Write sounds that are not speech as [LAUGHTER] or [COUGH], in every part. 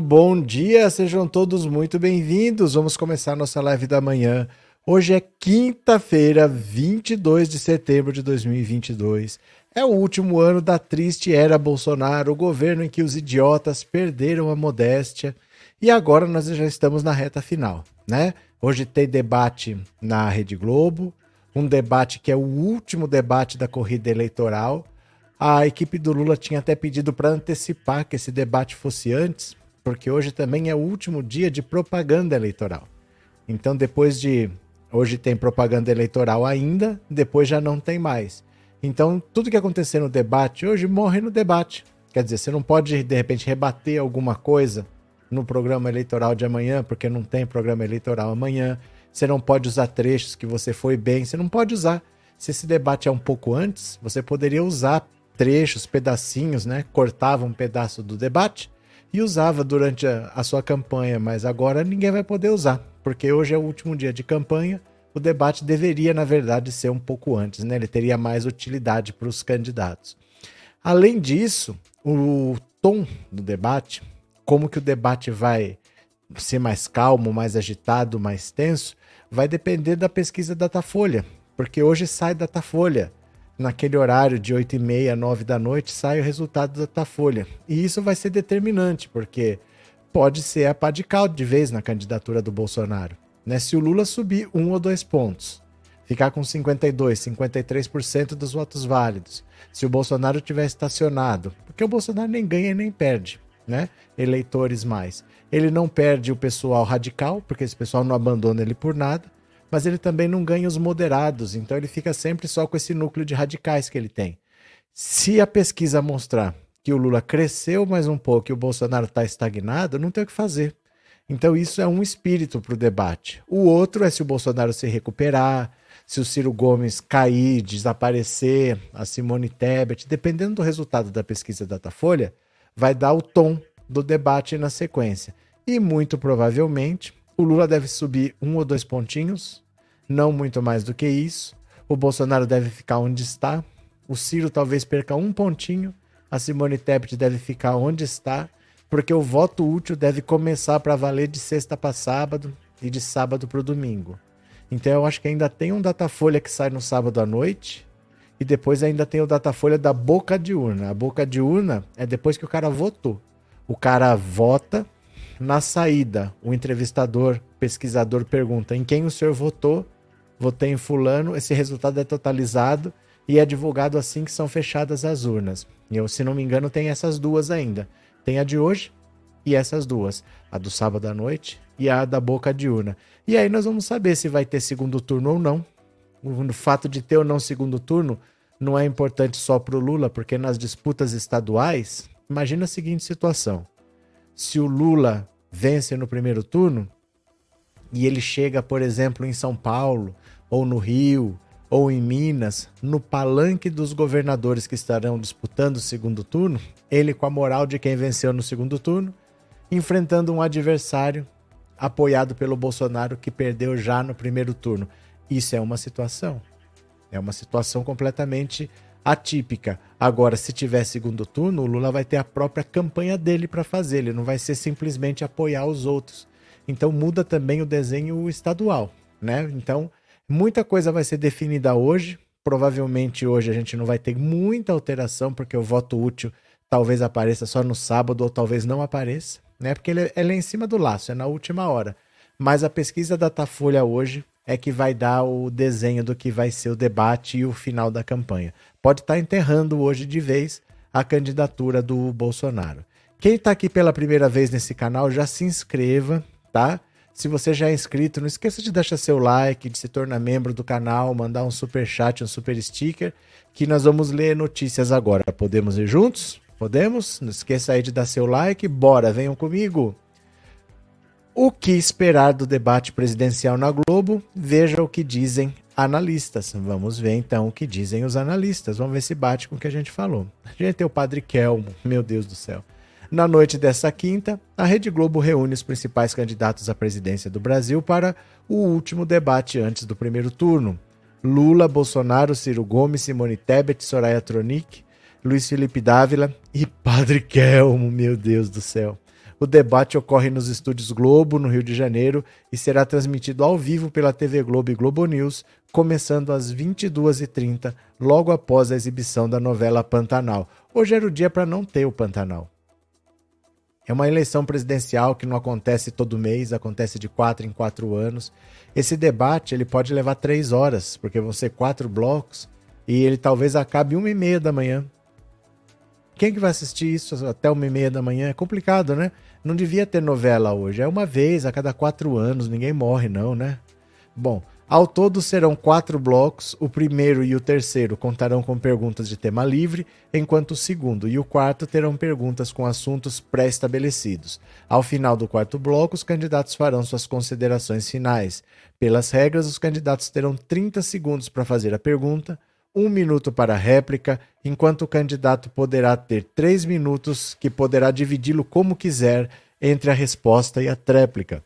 bom dia, sejam todos muito bem-vindos. Vamos começar nossa live da manhã. Hoje é quinta-feira, 22 de setembro de 2022. É o último ano da triste era Bolsonaro, o governo em que os idiotas perderam a modéstia. E agora nós já estamos na reta final, né? Hoje tem debate na Rede Globo, um debate que é o último debate da corrida eleitoral. A equipe do Lula tinha até pedido para antecipar que esse debate fosse antes, porque hoje também é o último dia de propaganda eleitoral. Então, depois de. Hoje tem propaganda eleitoral ainda, depois já não tem mais. Então, tudo que acontecer no debate hoje morre no debate. Quer dizer, você não pode, de repente, rebater alguma coisa no programa eleitoral de amanhã, porque não tem programa eleitoral amanhã. Você não pode usar trechos que você foi bem, você não pode usar. Se esse debate é um pouco antes, você poderia usar trechos, pedacinhos, né? Cortava um pedaço do debate e usava durante a, a, sua campanha, mas agora ninguém vai poder usar, porque hoje é o último dia de campanha. O debate deveria, na verdade, ser um pouco antes, né? Ele teria mais utilidade para os candidatos. Além disso, o tom do debate, como que o debate vai ser mais calmo, mais agitado, mais tenso, vai depender da pesquisa Datafolha, porque hoje sai Datafolha naquele horário de 8 e meia, 9 da noite, sai o resultado da Datafolha. E isso vai ser determinante, porque pode ser a pá de caldo de vez na candidatura do Bolsonaro. Né? Se o Lula subir um ou dois pontos, ficar com 52, 53% dos votos válidos, se o Bolsonaro tiver estacionado, porque o Bolsonaro nem ganha nem perde, né? Eleitores mais. Ele não perde o pessoal radical, porque esse pessoal não abandona ele por nada mas ele também não ganha os moderados, então ele fica sempre só com esse núcleo de radicais que ele tem. Se a pesquisa mostrar que o Lula cresceu mais um pouco e o Bolsonaro está estagnado, não tem o que fazer. Então isso é um espírito para o debate. O outro é se o Bolsonaro se recuperar, se o Ciro Gomes cair, desaparecer, a Simone Tebet, dependendo do resultado da pesquisa Datafolha, vai dar o tom do debate na sequência. E muito provavelmente o Lula deve subir um ou dois pontinhos, não muito mais do que isso. O Bolsonaro deve ficar onde está. O Ciro talvez perca um pontinho. A Simone Tebet deve ficar onde está, porque o voto útil deve começar para valer de sexta para sábado e de sábado para o domingo. Então eu acho que ainda tem um Datafolha que sai no sábado à noite e depois ainda tem o Datafolha da boca de urna. A boca de urna é depois que o cara votou. O cara vota, na saída, o entrevistador, pesquisador pergunta: em quem o senhor votou? Votei em Fulano. Esse resultado é totalizado e é divulgado assim que são fechadas as urnas. E eu, se não me engano, tem essas duas ainda. Tem a de hoje e essas duas: a do sábado à noite e a da boca de urna. E aí nós vamos saber se vai ter segundo turno ou não. O fato de ter ou não segundo turno não é importante só para o Lula, porque nas disputas estaduais, imagina a seguinte situação: se o Lula vence no primeiro turno e ele chega, por exemplo, em São Paulo, ou no Rio, ou em Minas, no palanque dos governadores que estarão disputando o segundo turno, ele com a moral de quem venceu no segundo turno, enfrentando um adversário apoiado pelo Bolsonaro que perdeu já no primeiro turno. Isso é uma situação. É uma situação completamente atípica. Agora, se tiver segundo turno, o Lula vai ter a própria campanha dele para fazer, ele não vai ser simplesmente apoiar os outros. Então muda também o desenho estadual, né? Então, muita coisa vai ser definida hoje. Provavelmente hoje a gente não vai ter muita alteração, porque o voto útil talvez apareça só no sábado ou talvez não apareça, né? Porque ele, ele é em cima do laço, é na última hora. Mas a pesquisa da Datafolha hoje é que vai dar o desenho do que vai ser o debate e o final da campanha. Pode estar tá enterrando hoje de vez a candidatura do Bolsonaro. Quem está aqui pela primeira vez nesse canal, já se inscreva, tá? Se você já é inscrito, não esqueça de deixar seu like, de se tornar membro do canal, mandar um super chat, um super sticker, que nós vamos ler notícias agora. Podemos ir juntos? Podemos? Não esqueça aí de dar seu like. Bora, venham comigo. O que esperar do debate presidencial na Globo? Veja o que dizem analistas. Vamos ver então o que dizem os analistas. Vamos ver se bate com o que a gente falou. A gente tem o Padre Kelmo, meu Deus do céu. Na noite dessa quinta, a Rede Globo reúne os principais candidatos à presidência do Brasil para o último debate antes do primeiro turno. Lula, Bolsonaro, Ciro Gomes, Simone Tebet, Soraya Tronic, Luiz Felipe Dávila e Padre Kelmo, meu Deus do céu. O debate ocorre nos estúdios Globo, no Rio de Janeiro, e será transmitido ao vivo pela TV Globo e Globo News, começando às 22h30, logo após a exibição da novela Pantanal. Hoje era o dia para não ter o Pantanal. É uma eleição presidencial que não acontece todo mês, acontece de quatro em quatro anos. Esse debate ele pode levar três horas, porque vão ser quatro blocos, e ele talvez acabe uma e meia da manhã. Quem que vai assistir isso até uma e meia da manhã? É complicado, né? Não devia ter novela hoje. É uma vez a cada quatro anos, ninguém morre, não, né? Bom, ao todo serão quatro blocos. O primeiro e o terceiro contarão com perguntas de tema livre, enquanto o segundo e o quarto terão perguntas com assuntos pré-estabelecidos. Ao final do quarto bloco, os candidatos farão suas considerações finais. Pelas regras, os candidatos terão 30 segundos para fazer a pergunta, um minuto para réplica, enquanto o candidato poderá ter três minutos, que poderá dividi-lo como quiser entre a resposta e a tréplica.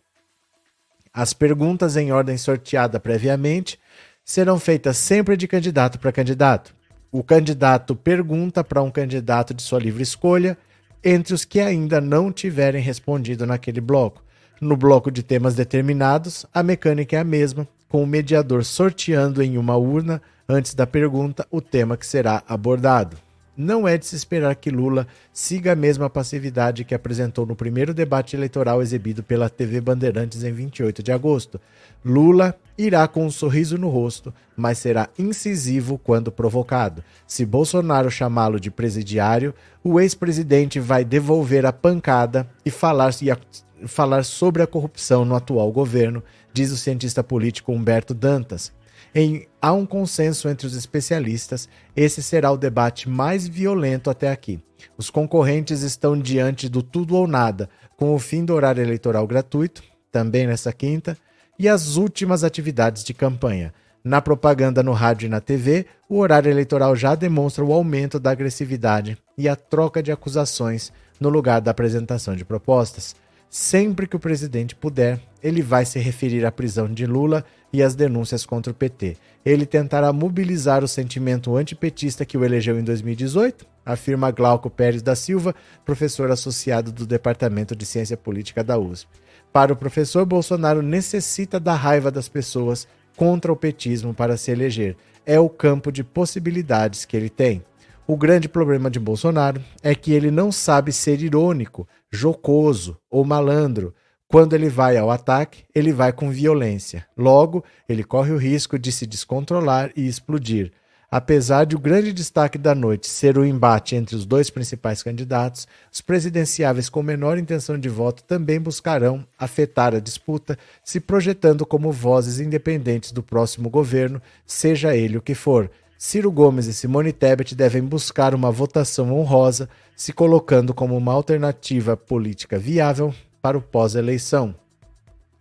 As perguntas em ordem sorteada previamente serão feitas sempre de candidato para candidato. O candidato pergunta para um candidato de sua livre escolha entre os que ainda não tiverem respondido naquele bloco. No bloco de temas determinados, a mecânica é a mesma, com o mediador sorteando em uma urna antes da pergunta o tema que será abordado. Não é de se esperar que Lula siga a mesma passividade que apresentou no primeiro debate eleitoral exibido pela TV Bandeirantes em 28 de agosto. Lula irá com um sorriso no rosto, mas será incisivo quando provocado. Se Bolsonaro chamá-lo de presidiário, o ex-presidente vai devolver a pancada e falar, e falar sobre a corrupção no atual governo, diz o cientista político Humberto Dantas. Em, há um consenso entre os especialistas, esse será o debate mais violento até aqui. Os concorrentes estão diante do tudo ou nada, com o fim do horário eleitoral gratuito, também nessa quinta, e as últimas atividades de campanha. Na propaganda no rádio e na TV, o horário eleitoral já demonstra o aumento da agressividade e a troca de acusações no lugar da apresentação de propostas. Sempre que o presidente puder, ele vai se referir à prisão de Lula e às denúncias contra o PT. Ele tentará mobilizar o sentimento antipetista que o elegeu em 2018, afirma Glauco Pérez da Silva, professor associado do Departamento de Ciência Política da USP. Para o professor, Bolsonaro necessita da raiva das pessoas contra o petismo para se eleger. É o campo de possibilidades que ele tem. O grande problema de Bolsonaro é que ele não sabe ser irônico, jocoso ou malandro. Quando ele vai ao ataque, ele vai com violência. Logo, ele corre o risco de se descontrolar e explodir. Apesar de o grande destaque da noite ser o embate entre os dois principais candidatos, os presidenciáveis com menor intenção de voto também buscarão afetar a disputa, se projetando como vozes independentes do próximo governo, seja ele o que for. Ciro Gomes e Simone Tebet devem buscar uma votação honrosa, se colocando como uma alternativa política viável para o pós-eleição.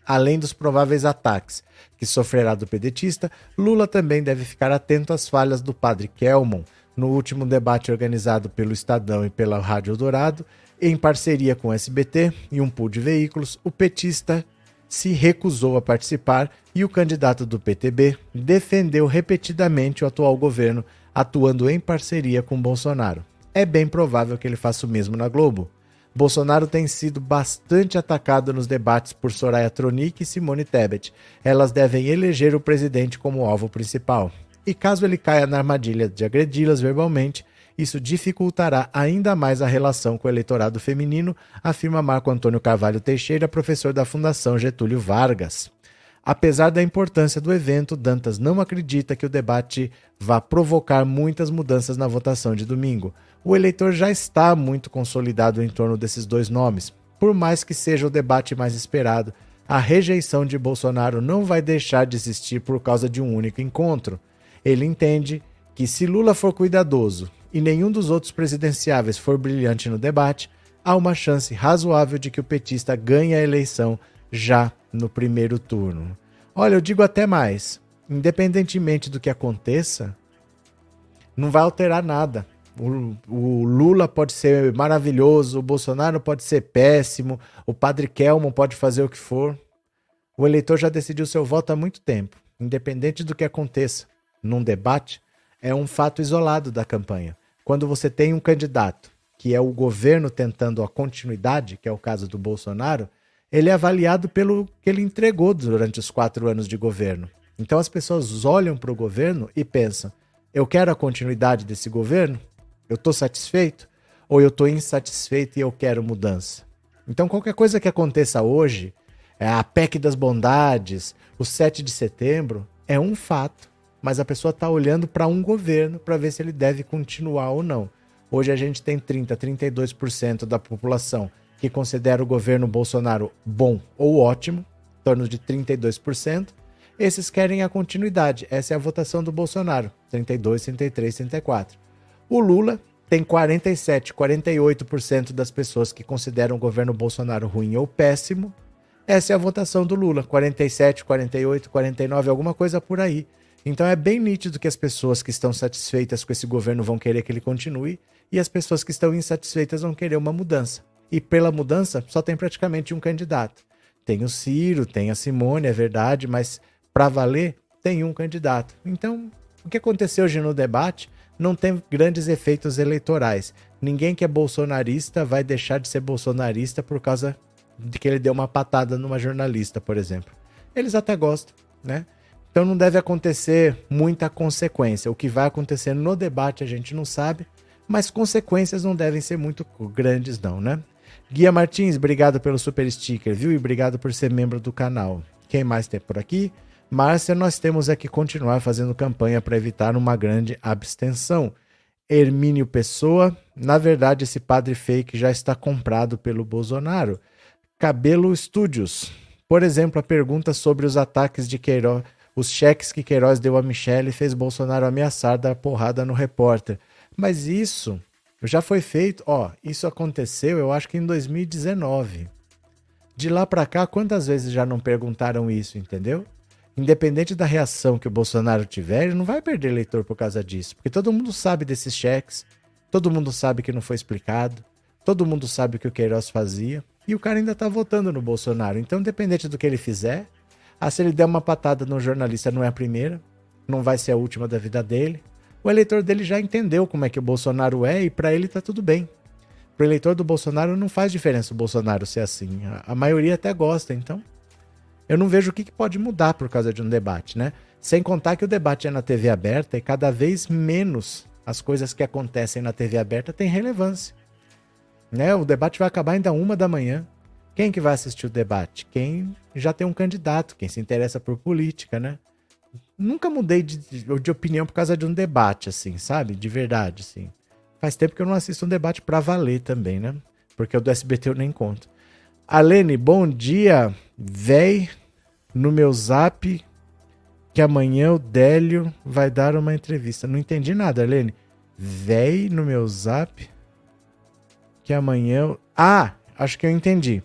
Além dos prováveis ataques que sofrerá do pedetista, Lula também deve ficar atento às falhas do padre Kelmon no último debate organizado pelo Estadão e pela Rádio Dourado, em parceria com o SBT e um pool de veículos, o petista se recusou a participar e o candidato do PTB defendeu repetidamente o atual governo, atuando em parceria com Bolsonaro. É bem provável que ele faça o mesmo na Globo. Bolsonaro tem sido bastante atacado nos debates por Soraya Tronic e Simone Tebet. Elas devem eleger o presidente como alvo principal. E caso ele caia na armadilha de agredi-las verbalmente, isso dificultará ainda mais a relação com o eleitorado feminino, afirma Marco Antônio Carvalho Teixeira, professor da Fundação Getúlio Vargas. Apesar da importância do evento, Dantas não acredita que o debate vá provocar muitas mudanças na votação de domingo. O eleitor já está muito consolidado em torno desses dois nomes. Por mais que seja o debate mais esperado, a rejeição de Bolsonaro não vai deixar de existir por causa de um único encontro. Ele entende que se Lula for cuidadoso e nenhum dos outros presidenciáveis for brilhante no debate, há uma chance razoável de que o petista ganhe a eleição já no primeiro turno. Olha, eu digo até mais: independentemente do que aconteça, não vai alterar nada. O, o, Lula pode ser maravilhoso, o Bolsonaro pode ser péssimo, o Padre Kelman pode fazer o que for. O eleitor já decidiu seu voto há muito tempo. Independente do que aconteça num debate, é um fato isolado da campanha quando você tem um candidato que é o governo tentando a continuidade, que é o caso do Bolsonaro, ele é avaliado pelo que ele entregou durante os quatro anos de governo. Então as pessoas olham para o governo e pensam: eu quero a continuidade desse governo? Eu estou satisfeito? Ou eu estou insatisfeito e eu quero mudança? Então qualquer coisa que aconteça hoje, é a PEC das bondades, o 7 de setembro, é um fato, mas a pessoa está olhando para um governo para ver se ele deve continuar ou não. Hoje a gente tem 30, 32% da população que considera o governo Bolsonaro bom ou ótimo, em torno de 32%. Esses querem a continuidade. Essa é a votação do Bolsonaro, 32, 33, 34. O Lula tem 47, 48% das pessoas que consideram o governo Bolsonaro ruim ou péssimo. Essa é a votação do Lula, 47, 48, 49, alguma coisa por aí. Então é bem nítido que as pessoas que estão satisfeitas com esse governo vão querer que ele continue e as pessoas que estão insatisfeitas vão querer uma mudança. E pela mudança, só tem praticamente um candidato. Tem o Ciro, tem a Simone, é verdade, mas para valer, tem um candidato. Então, o que aconteceu hoje no debate não tem grandes efeitos eleitorais. Ninguém que é bolsonarista vai deixar de ser bolsonarista por causa de que ele deu uma patada numa jornalista, por exemplo. Eles até gostam, né? Então não deve acontecer muita consequência. O que vai acontecer no debate a gente não sabe, mas consequências não devem ser muito grandes, não, né? Guia Martins, obrigado pelo super sticker, viu? E obrigado por ser membro do canal. Quem mais tem por aqui? Márcia, nós temos aqui continuar fazendo campanha para evitar uma grande abstenção. Hermínio Pessoa, na verdade, esse padre fake já está comprado pelo Bolsonaro. Cabelo Studios, por exemplo, a pergunta sobre os ataques de Queiroz, os cheques que Queiroz deu a Michelle fez Bolsonaro ameaçar dar porrada no repórter. Mas isso já foi feito, ó, isso aconteceu, eu acho que em 2019. De lá para cá, quantas vezes já não perguntaram isso, entendeu? Independente da reação que o Bolsonaro tiver, ele não vai perder eleitor por causa disso, porque todo mundo sabe desses cheques, todo mundo sabe que não foi explicado, todo mundo sabe o que o Queiroz fazia, e o cara ainda tá votando no Bolsonaro. Então, independente do que ele fizer, ah, se ele der uma patada no jornalista, não é a primeira, não vai ser a última da vida dele o eleitor dele já entendeu como é que o Bolsonaro é e para ele tá tudo bem. Para o eleitor do Bolsonaro não faz diferença o Bolsonaro ser assim. A, a maioria até gosta, então. Eu não vejo o que, que pode mudar por causa de um debate, né? Sem contar que o debate é na TV aberta e cada vez menos as coisas que acontecem na TV aberta têm relevância. Né? O debate vai acabar ainda uma da manhã. Quem que vai assistir o debate? Quem já tem um candidato, quem se interessa por política, né? nunca mudei de, de, opinião por causa de um debate, assim, sabe? De verdade, assim. Faz tempo que eu não assisto um debate pra valer também, né? Porque o do SBT eu nem conto. Alene, bom dia. Véi no meu zap que amanhã o Délio vai dar uma entrevista. Não entendi nada, Alene. Véi no meu zap que amanhã. Ah, acho que eu entendi.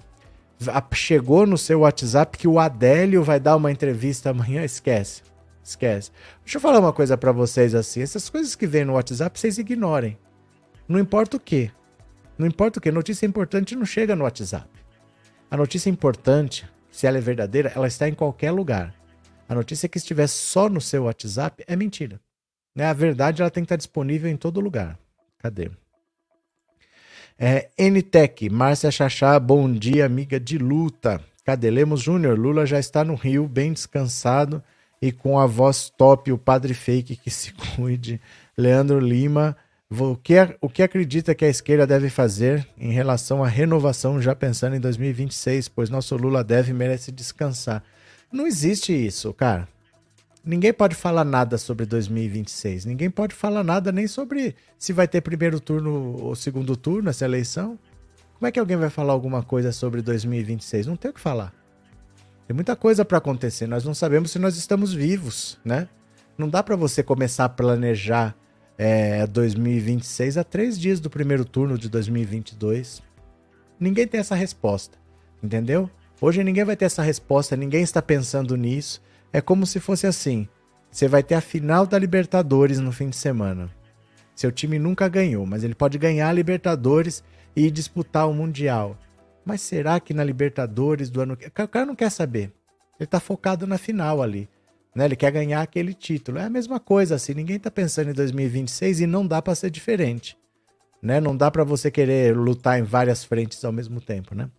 Chegou no seu WhatsApp que o Adélio vai dar uma entrevista amanhã? Esquece. Esquece. Deixa eu falar uma coisa para vocês assim. Essas coisas que vêm no WhatsApp, vocês ignorem. Não importa o que. Não importa o que. Notícia importante não chega no WhatsApp. A notícia importante, se ela é verdadeira, ela está em qualquer lugar. A notícia que estiver só no seu WhatsApp é mentira. Né? A verdade ela tem que estar disponível em todo lugar. Cadê? É, NTEC, Márcia Chachá, bom dia, amiga de luta. Cadê? Lemos Júnior, Lula já está no Rio, bem descansado e com a voz top, o padre fake que se [LAUGHS] cuide, Leandro Lima. O que, o que acredita que a esquerda deve fazer em relação à renovação, já pensando em 2026, pois nosso Lula deve e merece descansar? Não existe isso, cara. Ninguém pode falar nada sobre 2026. Ninguém pode falar nada nem sobre se vai ter primeiro turno ou segundo turno essa eleição. Como é que alguém vai falar alguma coisa sobre 2026? Não tem o que falar. Tem muita coisa para acontecer. Nós não sabemos se nós estamos vivos, né? Não dá para você começar a planejar é, 2026 a três dias do primeiro turno de 2022. Ninguém tem essa resposta, entendeu? Hoje ninguém vai ter essa resposta, ninguém está pensando nisso. É como se fosse assim: você vai ter a final da Libertadores no fim de semana. Seu time nunca ganhou, mas ele pode ganhar a Libertadores e disputar o Mundial. Mas será que na Libertadores do ano que. O cara não quer saber. Ele tá focado na final ali. Né? Ele quer ganhar aquele título. É a mesma coisa assim. Ninguém tá pensando em 2026 e não dá para ser diferente. né? Não dá para você querer lutar em várias frentes ao mesmo tempo, né?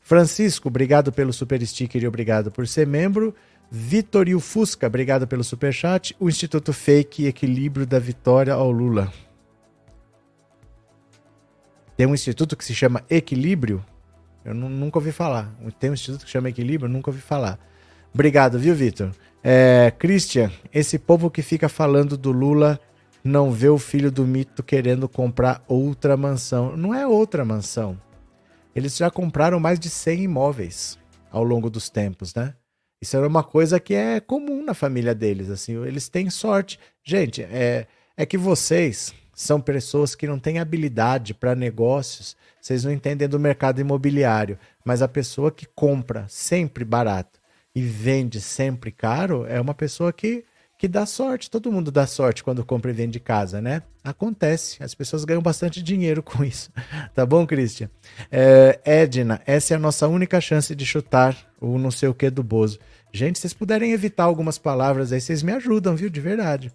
Francisco, obrigado pelo super sticker e obrigado por ser membro. Vitorio Fusca, obrigado pelo super chat. O Instituto Fake Equilíbrio da Vitória ao Lula. Tem um instituto que se chama Equilíbrio? Eu nunca ouvi falar. Tem um instituto que chama Equilíbrio? Eu nunca ouvi falar. Obrigado, viu, Vitor? É, Christian, esse povo que fica falando do Lula não vê o filho do mito querendo comprar outra mansão. Não é outra mansão. Eles já compraram mais de 100 imóveis ao longo dos tempos, né? Isso era uma coisa que é comum na família deles, assim, eles têm sorte. Gente, é, é que vocês são pessoas que não têm habilidade para negócios, vocês não entendem do mercado imobiliário, mas a pessoa que compra sempre barato e vende sempre caro é uma pessoa que que dá sorte. Todo mundo dá sorte quando compra e vende casa, né? Acontece. As pessoas ganham bastante dinheiro com isso. [LAUGHS] Tá bom, Christian? É, Edna, essa é a nossa única chance de chutar o não sei o que do Bozo. Gente, se vocês puderem evitar algumas palavras aí, vocês me ajudam, viu? De verdade.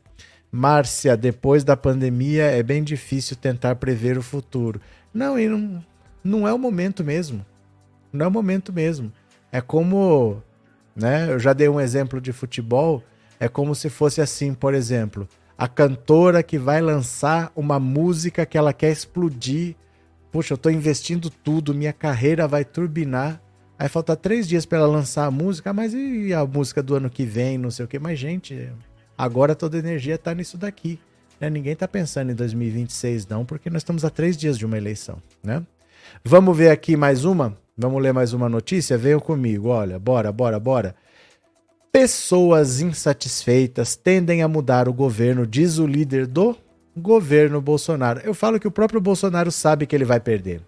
Márcia, depois da pandemia é bem difícil tentar prever o futuro. Não, e não, não é o momento mesmo. Não é o momento mesmo. É como, né? Eu já dei um exemplo de futebol é como se fosse assim, por exemplo, a cantora que vai lançar uma música que ela quer explodir. Puxa, eu estou investindo tudo, minha carreira vai turbinar. Aí falta três dias para ela lançar a música, mas e a música do ano que vem, não sei o que. Mas, gente, agora toda a energia está nisso daqui. Né? Ninguém está pensando em 2026, não, porque nós estamos a três dias de uma eleição. Né? Vamos ver aqui mais uma? Vamos ler mais uma notícia? Venham comigo, olha, bora, bora, bora. Pessoas insatisfeitas tendem a mudar o governo, diz o líder do governo Bolsonaro. Eu falo que o próprio Bolsonaro sabe que ele vai perder.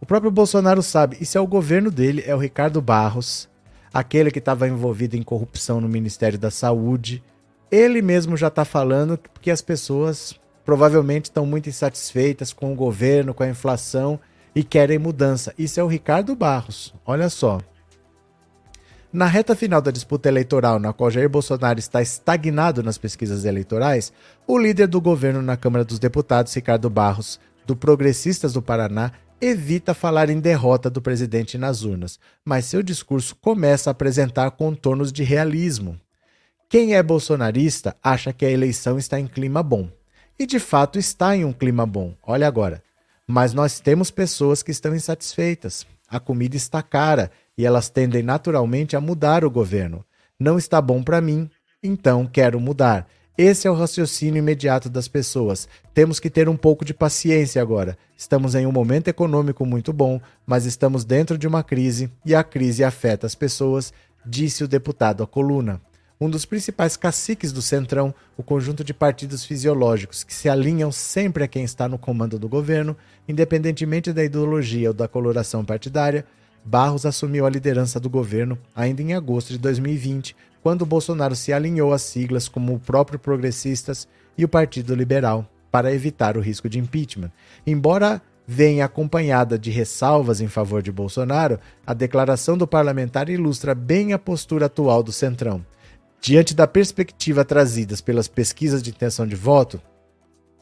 O próprio Bolsonaro sabe. Isso é o governo dele, é o Ricardo Barros, aquele que estava envolvido em corrupção no Ministério da Saúde. Ele mesmo já está falando que as pessoas provavelmente estão muito insatisfeitas com o governo, com a inflação e querem mudança. Isso é o Ricardo Barros. Olha só. Na reta final da disputa eleitoral, na qual Jair Bolsonaro está estagnado nas pesquisas eleitorais, o líder do governo na Câmara dos Deputados, Ricardo Barros, do Progressistas do Paraná, evita falar em derrota do presidente nas urnas, mas seu discurso começa a apresentar contornos de realismo. Quem é bolsonarista acha que a eleição está em clima bom. E de fato está em um clima bom. Olha agora. Mas nós temos pessoas que estão insatisfeitas. A comida está cara e elas tendem naturalmente a mudar o governo. Não está bom para mim, então quero mudar. Esse é o raciocínio imediato das pessoas. Temos que ter um pouco de paciência agora. Estamos em um momento econômico muito bom, mas estamos dentro de uma crise e a crise afeta as pessoas, disse o deputado à coluna. Um dos principais caciques do Centrão, o conjunto de partidos fisiológicos que se alinham sempre a quem está no comando do governo, independentemente da ideologia ou da coloração partidária, Barros assumiu a liderança do governo ainda em agosto de 2020, quando Bolsonaro se alinhou às siglas como o próprio Progressistas e o Partido Liberal, para evitar o risco de impeachment. Embora venha acompanhada de ressalvas em favor de Bolsonaro, a declaração do parlamentar ilustra bem a postura atual do Centrão. Diante da perspectiva trazidas pelas pesquisas de intenção de voto,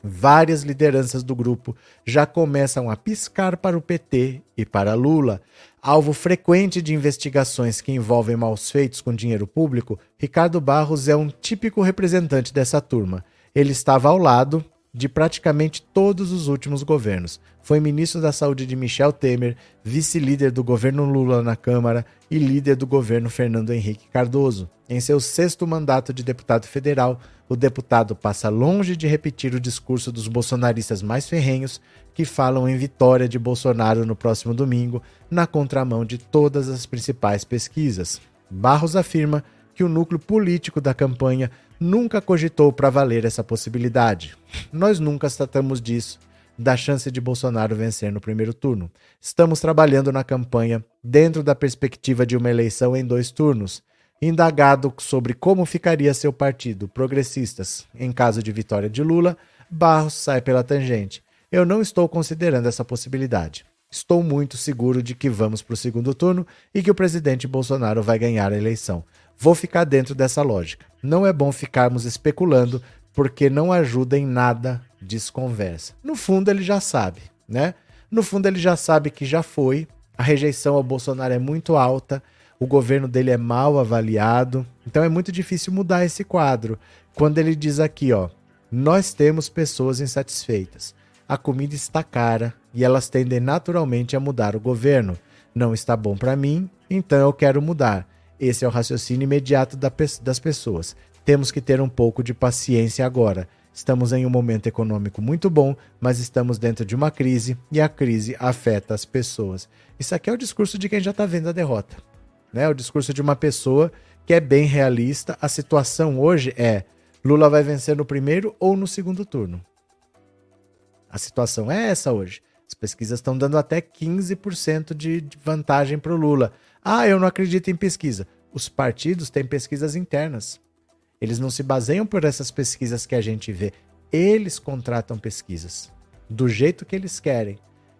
várias lideranças do grupo já começam a piscar para o PT e para Lula. Alvo frequente de investigações que envolvem maus feitos com dinheiro público, Ricardo Barros é um típico representante dessa turma. Ele estava ao lado de praticamente todos os últimos governos. Foi ministro da Saúde de Michel Temer, vice-líder do governo Lula na Câmara e líder do governo Fernando Henrique Cardoso. Em seu sexto mandato de deputado federal, o deputado passa longe de repetir o discurso dos bolsonaristas mais ferrenhos que falam em vitória de Bolsonaro no próximo domingo, na contramão de todas as principais pesquisas. Barros afirma que o núcleo político da campanha nunca cogitou para valer essa possibilidade. Nós nunca tratamos disso, da chance de Bolsonaro vencer no primeiro turno. Estamos trabalhando na campanha dentro da perspectiva de uma eleição em dois turnos Indagado sobre como ficaria seu partido, Progressistas, em caso de vitória de Lula, Barros sai pela tangente. Eu não estou considerando essa possibilidade. Estou muito seguro de que vamos para o segundo turno e que o presidente Bolsonaro vai ganhar a eleição. Vou ficar dentro dessa lógica. Não é bom ficarmos especulando porque não ajuda em nada, desconversa. No fundo, ele já sabe, né? No fundo, ele já sabe que já foi, a rejeição ao Bolsonaro é muito alta, o governo dele é mal avaliado, então é muito difícil mudar esse quadro. Quando ele diz aqui, ó, nós temos pessoas insatisfeitas. A comida está cara e elas tendem naturalmente a mudar o governo. Não está bom para mim, então eu quero mudar. Esse é o raciocínio imediato das pessoas. Temos que ter um pouco de paciência agora. Estamos em um momento econômico muito bom, mas estamos dentro de uma crise e a crise afeta as pessoas. Isso aqui é o discurso de quem já está vendo a derrota. Né? O discurso de uma pessoa que é bem realista. A situação hoje é Lula vai vencer no primeiro ou no segundo turno. A situação é essa hoje. As pesquisas estão dando até 15% de vantagem para o Lula. Ah, eu não acredito em pesquisa. Os partidos têm pesquisas internas. Eles não se baseiam por essas pesquisas que a gente vê. Eles contratam pesquisas do jeito que eles querem.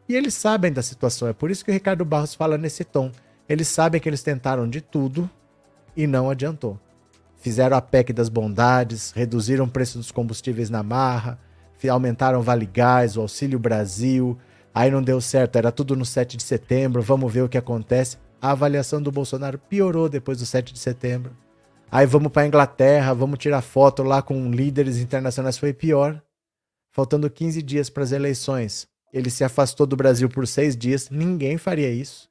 E eles sabem da situação. É por isso que o Ricardo Barros fala nesse tom. Eles sabem que eles tentaram de tudo e não adiantou. Fizeram a PEC das bondades, reduziram o preço dos combustíveis na marra, aumentaram o Vale Gás, o Auxílio Brasil. Aí não deu certo, era tudo no 7 de setembro, vamos ver o que acontece. A avaliação do Bolsonaro piorou depois do 7 de setembro. Aí vamos para a Inglaterra, vamos tirar foto lá com líderes internacionais, foi pior. Faltando 15 dias para as eleições. Ele se afastou do Brasil por seis dias. Ninguém faria isso.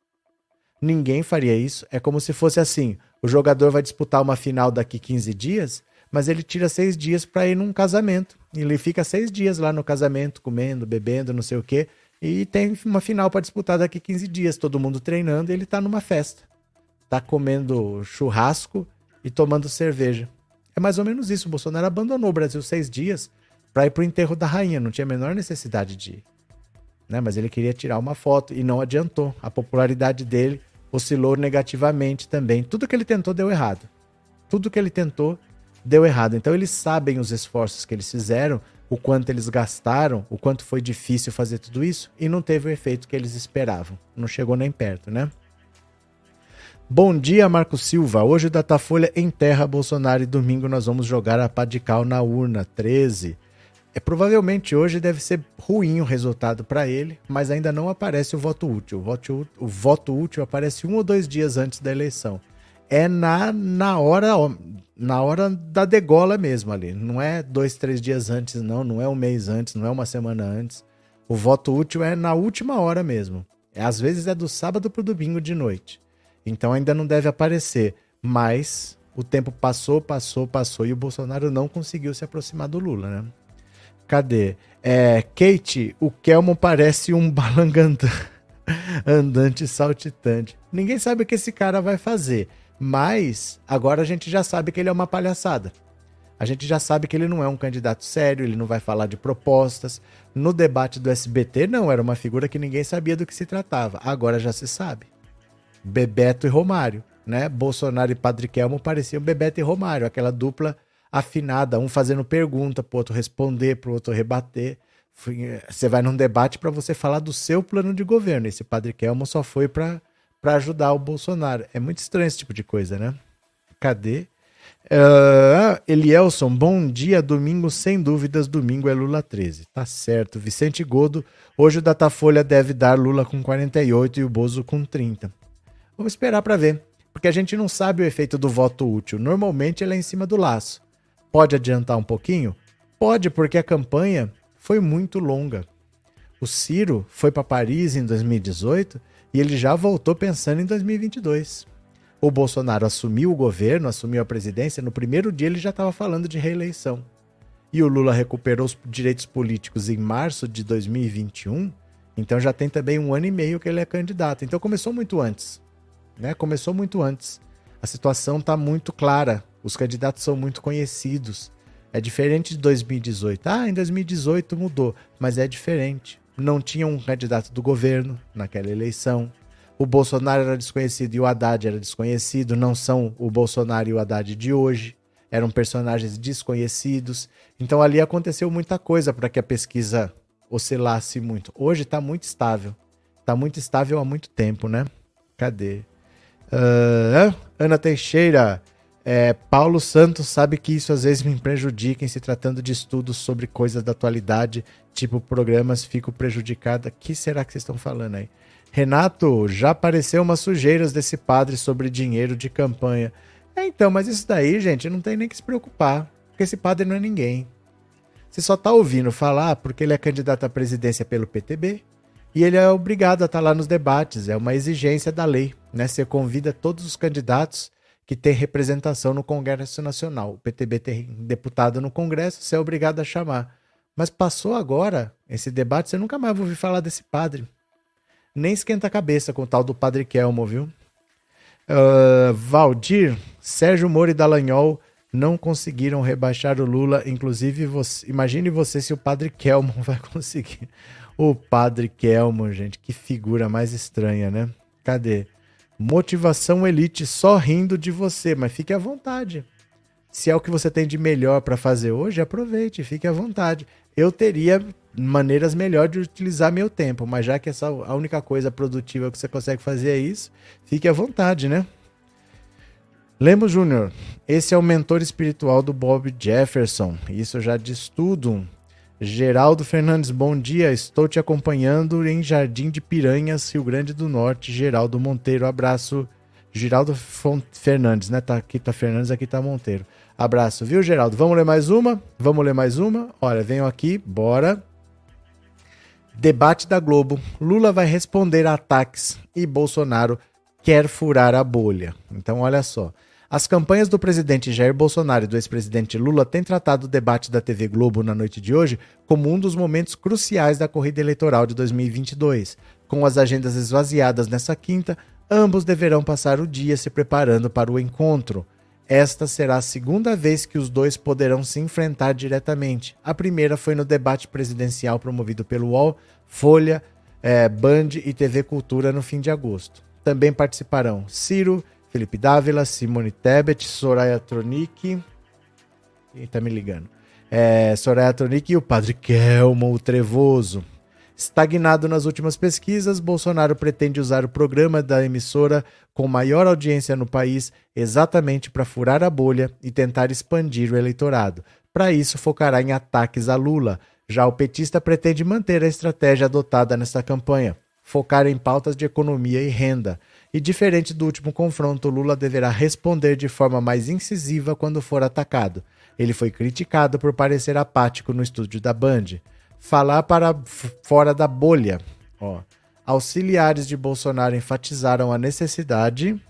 Ninguém faria isso. É como se fosse assim: o jogador vai disputar uma final daqui 15 dias, mas ele tira seis dias para ir num casamento. Ele fica seis dias lá no casamento, comendo, bebendo, não sei o quê. E tem uma final para disputar daqui 15 dias. Todo mundo treinando e ele tá numa festa. Tá comendo churrasco e tomando cerveja. É mais ou menos isso. O Bolsonaro abandonou o Brasil seis dias para ir pro enterro da rainha. Não tinha a menor necessidade de ir. Né? Mas ele queria tirar uma foto e não adiantou. A popularidade dele oscilou negativamente também. Tudo que ele tentou deu errado. Tudo que ele tentou deu errado. Então eles sabem os esforços que eles fizeram, o quanto eles gastaram, o quanto foi difícil fazer tudo isso e não teve o efeito que eles esperavam. Não chegou nem perto, né? Bom dia, Marco Silva. Hoje o Datafolha enterra Bolsonaro e domingo nós vamos jogar a pá de cal na urna 13. É, provavelmente hoje deve ser ruim o resultado para ele, mas ainda não aparece o voto útil. O voto, o voto útil aparece um ou dois dias antes da eleição. É na, na hora na hora da degola mesmo ali. Não é dois, três dias antes, não. Não é um mês antes, não é uma semana antes. O voto útil é na última hora mesmo. É, às vezes é do sábado para o domingo de noite. Então ainda não deve aparecer. Mas o tempo passou, passou, passou e o Bolsonaro não conseguiu se aproximar do Lula, né? Cadê? É, Kate, o Kelmon parece um [LAUGHS] balangandã andante saltitante. Ninguém sabe o que esse cara vai fazer, mas agora a gente já sabe que ele é uma palhaçada. A gente já sabe que ele não é um candidato sério, ele não vai falar de propostas. No debate do SBT, não, era uma figura que ninguém sabia do que se tratava. Agora já se sabe. Bebeto e Romário, né? Bolsonaro e Padre Kelmo pareciam Bebeto e Romário, aquela dupla afinada, um fazendo pergunta para o outro responder, para o outro rebater. Você vai num debate para você falar do seu plano de governo. Esse Padre Kelmo só foi para ajudar o Bolsonaro. É muito estranho esse tipo de coisa, né? Cadê? Uh, Elielson, bom dia. Domingo, sem dúvidas, domingo é Lula 13. Tá certo. Vicente Godo, hoje o Datafolha deve dar Lula com 48 e o Bozo com 30. Vamos esperar para ver, porque a gente não sabe o efeito do voto útil. Normalmente ele é em cima do laço. Pode adiantar um pouquinho? Pode, porque a campanha foi muito longa. O Ciro foi para Paris em 2018 e ele já voltou pensando em 2022. O Bolsonaro assumiu o governo, assumiu a presidência, no primeiro dia ele já estava falando de reeleição. E o Lula recuperou os direitos políticos em março de 2021, então já tem também um ano e meio que ele é candidato. Então começou muito antes. Né? Começou muito antes. A situação está muito clara os candidatos são muito conhecidos. É diferente de 2018. Ah, em 2018 mudou, mas é diferente. Não tinha um candidato do governo naquela eleição. O Bolsonaro era desconhecido e o Haddad era desconhecido. Não são o Bolsonaro e o Haddad de hoje. Eram personagens desconhecidos. Então ali aconteceu muita coisa para que a pesquisa oscilasse muito. Hoje está muito estável. Está muito estável há muito tempo, né? Cadê? Uh, Ana Teixeira. É, Paulo Santos sabe que isso às vezes me prejudica em se tratando de estudos sobre coisas da atualidade, tipo programas, fico prejudicada. que será que vocês estão falando aí? Renato, já apareceu umas sujeiras desse padre sobre dinheiro de campanha. É, então, mas isso daí, gente, não tem nem que se preocupar, porque esse padre não é ninguém. Você só tá ouvindo falar porque ele é candidato à presidência pelo PTB e ele é obrigado a estar tá lá nos debates, é uma exigência da lei, né? Você convida todos os candidatos que têm representação no Congresso Nacional. O PTB tem deputado no Congresso, você é obrigado a chamar. Mas passou agora esse debate, você nunca mais vai ouvir falar desse padre. Nem esquenta a cabeça com o tal do Padre Kelmo, viu? Uh, Valdir, Sérgio Moro e Dallagnol não conseguiram rebaixar o Lula. Inclusive, você, imagine você se o Padre Kelmo [LAUGHS] vai conseguir. O Padre Kelmo, gente, que figura mais estranha, né? Cadê? Motivação elite só rindo de você, mas fique à vontade. Se é o que você tem de melhor para fazer hoje, aproveite, fique à vontade. Eu teria maneiras melhores de utilizar meu tempo, mas já que essa a única coisa produtiva que você consegue fazer é isso, fique à vontade, né? Lemos Júnior, esse é o mentor espiritual do Bob Jefferson. Isso já diz tudo. Geraldo Fernandes, bom dia. Estou te acompanhando em Jardim de Piranhas, Rio Grande do Norte. Geraldo Monteiro, abraço. Geraldo Fernandes, né? Tá, aqui tá Fernandes, aqui tá Monteiro. Abraço, viu, Geraldo? Vamos ler mais uma? Vamos ler mais uma? Olha, venham aqui, bora. Debate da Globo. Lula vai responder a ataques e Bolsonaro quer furar a bolha. Então, olha só. As campanhas do presidente Jair Bolsonaro e do ex-presidente Lula têm tratado o debate da TV Globo na noite de hoje como um dos momentos cruciais da corrida eleitoral de 2022. Com as agendas esvaziadas nessa quinta, ambos deverão passar o dia se preparando para o encontro. Esta será a segunda vez que os dois poderão se enfrentar diretamente. A primeira foi no debate presidencial promovido pelo UOL, Folha, eh, Band e TV Cultura no fim de agosto. Também participarão Ciro, Felipe Dávila, Simone Tebet, Soraya Tronic. Quem tá me ligando? É, Soraya Tronic e o Padre Kelmo, o Trevoso. Estagnado nas últimas pesquisas, Bolsonaro pretende usar o programa da emissora com maior audiência no país exatamente para furar a bolha e tentar expandir o eleitorado. Para isso, focará em ataques a Lula. Já o petista pretende manter a estratégia adotada nesta campanha, focar em pautas de economia e renda. E diferente do último confronto, Lula deverá responder de forma mais incisiva quando for atacado. Ele foi criticado por parecer apático no estúdio da Band. Falar para fora da bolha. Ó. Auxiliares de Bolsonaro enfatizaram a necessidade.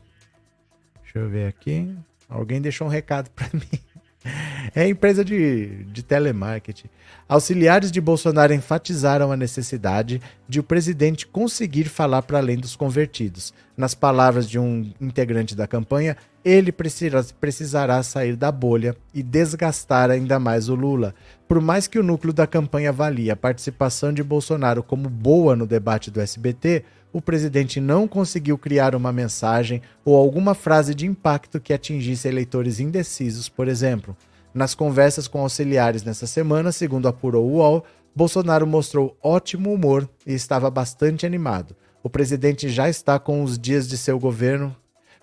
Deixa eu ver aqui. Alguém deixou um recado para [LAUGHS] mim. É empresa de, de telemarketing. Auxiliares de Bolsonaro enfatizaram a necessidade de o presidente conseguir falar para além dos convertidos. Nas palavras de um integrante da campanha, ele precisará sair da bolha e desgastar ainda mais o Lula. Por mais que o núcleo da campanha avalie a participação de Bolsonaro como boa no debate do SBT, o presidente não conseguiu criar uma mensagem ou alguma frase de impacto que atingisse eleitores indecisos, por exemplo. Nas conversas com auxiliares nessa semana, segundo apurou o UOL, Bolsonaro mostrou ótimo humor e estava bastante animado. O presidente já está com os dias de seu governo,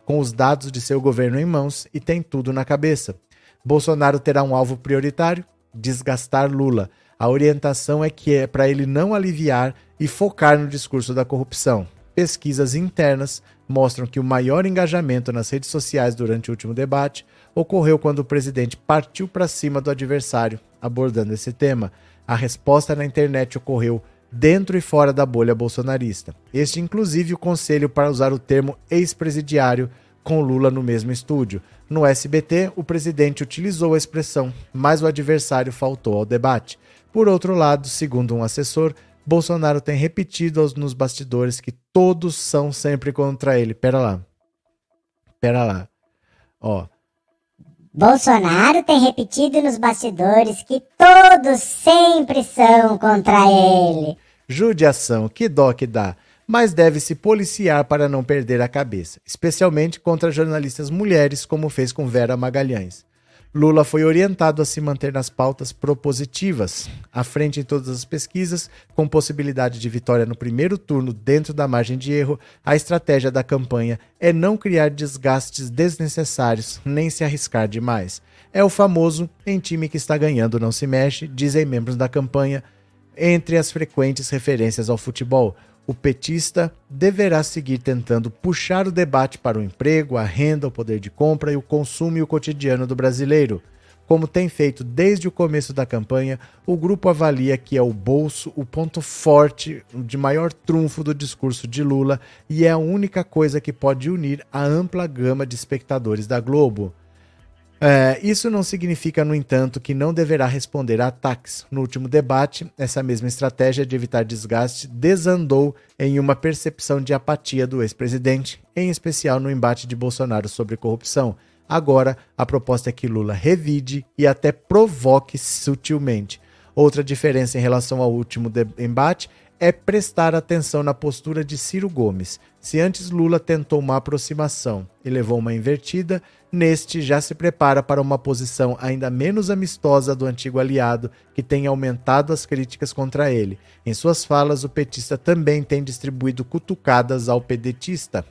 com os dados de seu governo em mãos e tem tudo na cabeça. Bolsonaro terá um alvo prioritário: desgastar Lula. A orientação é que é para ele não aliviar e focar no discurso da corrupção. Pesquisas internas mostram que o maior engajamento nas redes sociais durante o último debate ocorreu quando o presidente partiu para cima do adversário, abordando esse tema. A resposta na internet ocorreu dentro e fora da bolha bolsonarista. Este, inclusive, o conselho para usar o termo ex-presidiário com Lula no mesmo estúdio. No SBT, o presidente utilizou a expressão, mas o adversário faltou ao debate. Por outro lado, segundo um assessor, Bolsonaro tem repetido nos bastidores que todos são sempre contra ele. Pera lá. Pera lá. Ó. Bolsonaro tem repetido nos bastidores que todos sempre são contra ele. Judiação, que dó que dá. Mas deve se policiar para não perder a cabeça, especialmente contra jornalistas mulheres, como fez com Vera Magalhães. Lula foi orientado a se manter nas pautas propositivas, à frente em todas as pesquisas, com possibilidade de vitória no primeiro turno dentro da margem de erro. A estratégia da campanha é não criar desgastes desnecessários nem se arriscar demais. É o famoso em time que está ganhando não se mexe, dizem membros da campanha, entre as frequentes referências ao futebol o petista deverá seguir tentando puxar o debate para o emprego, a renda, o poder de compra e o consumo e o cotidiano do brasileiro. Como tem feito desde o começo da campanha, o grupo avalia que é o bolso o ponto forte de maior trunfo do discurso de Lula e é a única coisa que pode unir a ampla gama de espectadores da Globo. É, isso não significa, no entanto, que não deverá responder a ataques. No último debate, essa mesma estratégia de evitar desgaste desandou em uma percepção de apatia do ex-presidente, em especial no embate de Bolsonaro sobre corrupção. Agora, a proposta é que Lula revide e até provoque sutilmente. Outra diferença em relação ao último embate é prestar atenção na postura de Ciro Gomes. Se antes Lula tentou uma aproximação e levou uma invertida, neste já se prepara para uma posição ainda menos amistosa do antigo aliado, que tem aumentado as críticas contra ele. Em suas falas, o petista também tem distribuído cutucadas ao pedetista.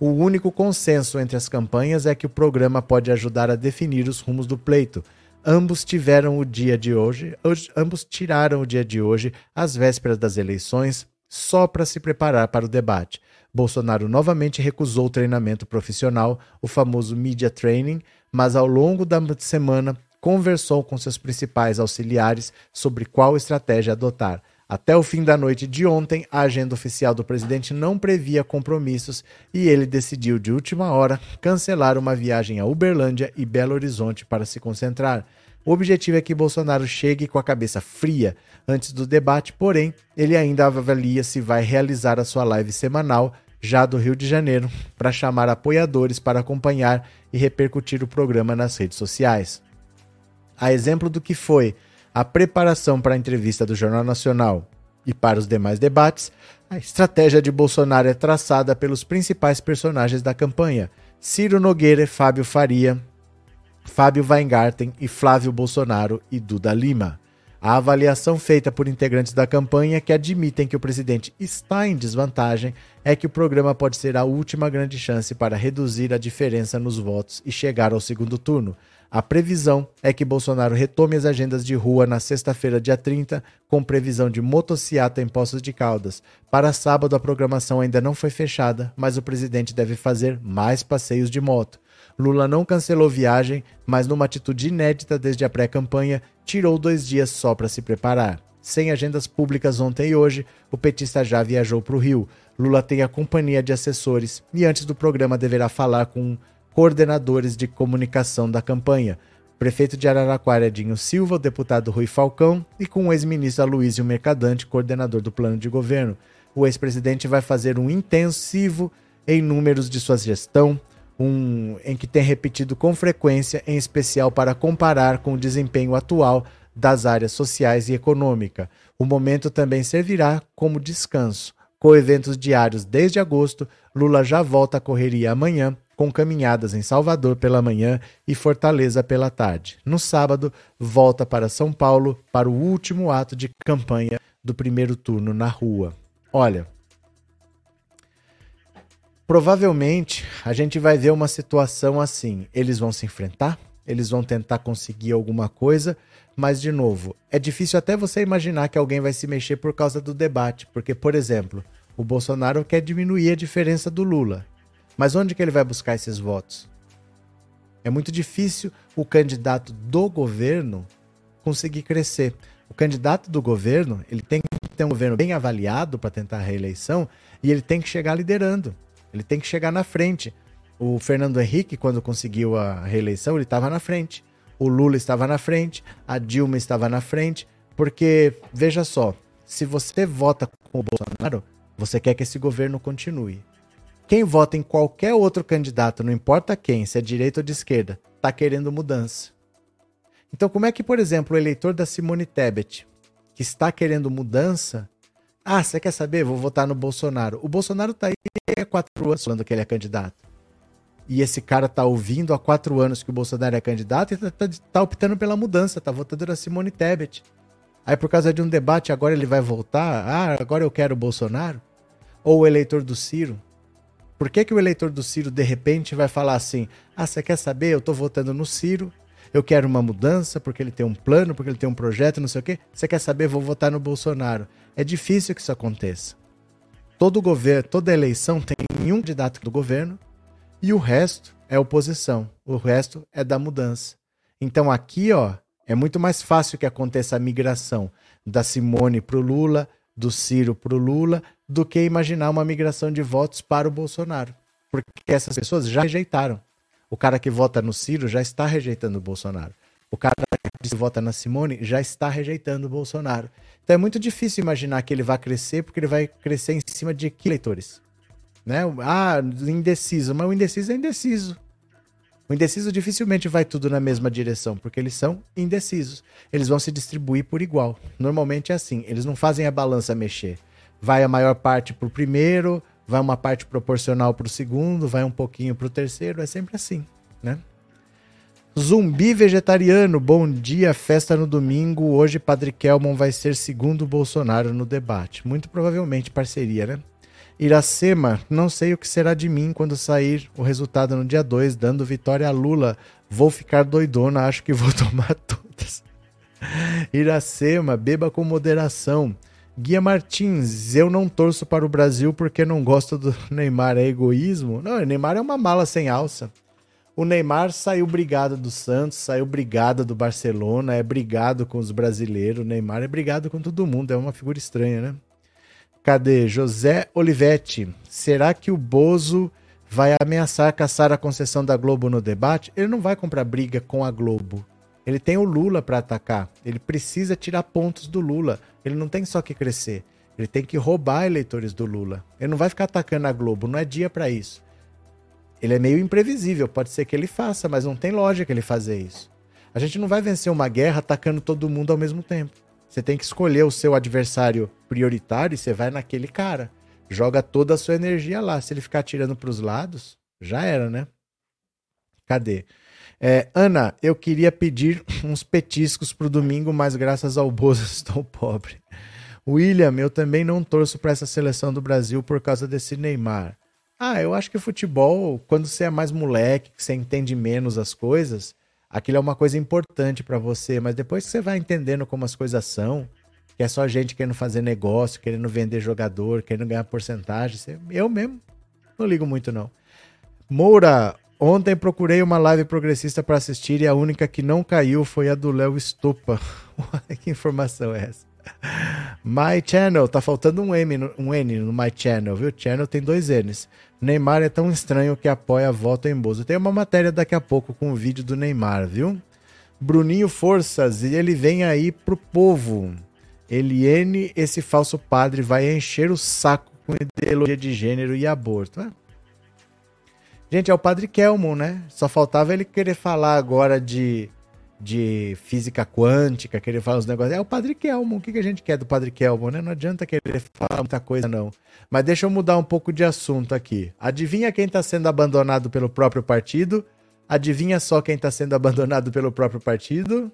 O único consenso entre as campanhas é que o programa pode ajudar a definir os rumos do pleito. Ambos tiveram o dia de hoje, hoje ambos tiraram o dia de hoje, às vésperas das eleições, só para se preparar para o debate. Bolsonaro novamente recusou o treinamento profissional, o famoso media training, mas ao longo da semana conversou com seus principais auxiliares sobre qual estratégia adotar. Até o fim da noite de ontem, a agenda oficial do presidente não previa compromissos e ele decidiu de última hora cancelar uma viagem a Uberlândia e Belo Horizonte para se concentrar. O objetivo é que Bolsonaro chegue com a cabeça fria antes do debate, porém, ele ainda avalia se vai realizar a sua live semanal já do Rio de Janeiro para chamar apoiadores para acompanhar e repercutir o programa nas redes sociais. A exemplo do que foi a preparação para a entrevista do Jornal Nacional e para os demais debates, a estratégia de Bolsonaro é traçada pelos principais personagens da campanha: Ciro Nogueira, Fábio Faria, Fábio Weingarten e Flávio Bolsonaro e Duda Lima. A avaliação feita por integrantes da campanha que admitem que o presidente está em desvantagem é que o programa pode ser a última grande chance para reduzir a diferença nos votos e chegar ao segundo turno, a previsão é que Bolsonaro retome as agendas de rua na sexta-feira, dia 30, com previsão de motociata em Poços de Caldas. Para sábado, a programação ainda não foi fechada, mas o presidente deve fazer mais passeios de moto. Lula não cancelou viagem, mas numa atitude inédita desde a pré-campanha, tirou dois dias só para se preparar. Sem agendas públicas ontem e hoje, o petista já viajou para o Rio. Lula tem a companhia de assessores e antes do programa deverá falar com coordenadores de comunicação da campanha. Prefeito de Araraquara Edinho Silva, o deputado Rui Falcão e com o ex-ministro Aloysio Mercadante, coordenador do plano de governo. O ex-presidente vai fazer um intensivo em números de sua gestão, um, em que tem repetido com frequência, em especial para comparar com o desempenho atual das áreas sociais e econômica. O momento também servirá como descanso. Com eventos diários desde agosto, Lula já volta à correria amanhã com caminhadas em Salvador pela manhã e Fortaleza pela tarde. No sábado, volta para São Paulo para o último ato de campanha do primeiro turno na rua. Olha, provavelmente a gente vai ver uma situação assim: eles vão se enfrentar, eles vão tentar conseguir alguma coisa, mas de novo, é difícil até você imaginar que alguém vai se mexer por causa do debate, porque, por exemplo, o Bolsonaro quer diminuir a diferença do Lula. Mas onde que ele vai buscar esses votos? É muito difícil o candidato do governo conseguir crescer. O candidato do governo, ele tem que ter um governo bem avaliado para tentar a reeleição e ele tem que chegar liderando. Ele tem que chegar na frente. O Fernando Henrique, quando conseguiu a reeleição, ele estava na frente. O Lula estava na frente, a Dilma estava na frente, porque veja só, se você vota com o Bolsonaro, você quer que esse governo continue. Quem vota em qualquer outro candidato, não importa quem, se é direita ou de esquerda, está querendo mudança. Então, como é que, por exemplo, o eleitor da Simone Tebet, que está querendo mudança, ah, você quer saber? Vou votar no Bolsonaro. O Bolsonaro está aí há quatro anos falando que ele é candidato. e esse cara tá ouvindo há quatro anos que o Bolsonaro é candidato e tá, tá, tá optando pela mudança, tá votando na Simone Tebet. Aí por causa de um debate agora ele vai voltar, ah, agora eu quero o Bolsonaro? Ou o eleitor do Ciro? Por que, que o eleitor do Ciro de repente vai falar assim, ah, você quer saber, eu tô votando no Ciro, eu quero uma mudança porque ele tem um plano, porque ele tem um projeto, não sei o quê. Você quer saber, vou votar no Bolsonaro. É difícil que isso aconteça. Todo governo, toda eleição tem um candidato do governo e o resto é oposição. O resto é da mudança. Então aqui, ó, é muito mais fácil que aconteça a migração da Simone para o Lula, do Ciro para o Lula, do que imaginar uma migração de votos para o Bolsonaro. Porque essas pessoas já rejeitaram. O cara que vota no Ciro já está rejeitando o Bolsonaro. O cara que vota na Simone já está rejeitando o Bolsonaro. Então é muito difícil imaginar que ele vai crescer, porque ele vai crescer em cima de que eleitores? Né? Ah, indeciso. Mas o indeciso é indeciso. O indeciso dificilmente vai tudo na mesma direção, porque eles são indecisos. Eles vão se distribuir por igual. Normalmente é assim. Eles não fazem a balança mexer. Vai a maior parte para o primeiro, vai uma parte proporcional para o segundo, vai um pouquinho para o terceiro. É sempre assim, né? Zumbi vegetariano, bom dia, festa no domingo. Hoje Padre Kelmon vai ser segundo Bolsonaro no debate. Muito provavelmente parceria, né? Iracema, não sei o que será de mim quando sair o resultado no dia 2, dando vitória a Lula. Vou ficar doidona, acho que vou [LAUGHS] tomar todas. Iracema, beba com moderação. Guia Martins, eu não torço para o Brasil porque não gosto do Neymar. É egoísmo? Não, Neymar é uma mala sem alça. O Neymar saiu brigado do Santos, saiu brigado do Barcelona, é brigado com os brasileiros. O Neymar é brigado com todo mundo, é uma figura estranha, né? Cadê? José Olivetti. Será que o Bozo vai ameaçar caçar a concessão da Globo no debate? Ele não vai comprar briga com a Globo. Ele tem o Lula para atacar. Ele precisa tirar pontos do Lula. Ele não tem só que crescer. Ele tem que roubar eleitores do Lula. Ele não vai ficar atacando a Globo. Não é dia para isso ele é meio imprevisível. Pode ser que ele faça, mas não tem lógica ele fazer isso. A gente não vai vencer uma guerra atacando todo mundo ao mesmo tempo. Você tem que escolher o seu adversário prioritário e você vai naquele cara. Joga toda a sua energia lá. Se ele ficar tirando para os lados, já era, né? Cadê? É, Ana, eu queria pedir [CLEARS THROAT] uns petiscos pro domingo, mas graças ao Bozo [LAUGHS] estou pobre. William, eu também não torço para essa seleção do Brasil por causa desse Neymar. Ah, eu acho que futebol, quando você é mais moleque, que você entende menos as coisas, aquilo é uma coisa importante para você, mas depois que você vai entendendo como as coisas são, que é só gente querendo fazer negócio, querendo vender jogador, querendo ganhar porcentagem, você, eu mesmo não ligo muito não. Moura, ontem procurei uma live progressista para assistir e a única que não caiu foi a do Léo Estupa. [LAUGHS] que informação é essa? My Channel, tá faltando um, M, um N no My Channel, viu? Channel tem dois N's. Neymar é tão estranho que apoia voto em Bozo. Tem uma matéria daqui a pouco com o um vídeo do Neymar, viu? Bruninho Forças, e ele vem aí pro povo. Eliene, esse falso padre, vai encher o saco com ideologia de gênero e aborto. É. Gente, é o padre Kelmon, né? Só faltava ele querer falar agora de de física quântica, que ele fala os negócios. É o Padre Kelmo. O que, que a gente quer do Padre Kelmo, né? Não adianta querer falar muita coisa, não. Mas deixa eu mudar um pouco de assunto aqui. Adivinha quem está sendo abandonado pelo próprio partido? Adivinha só quem está sendo abandonado pelo próprio partido?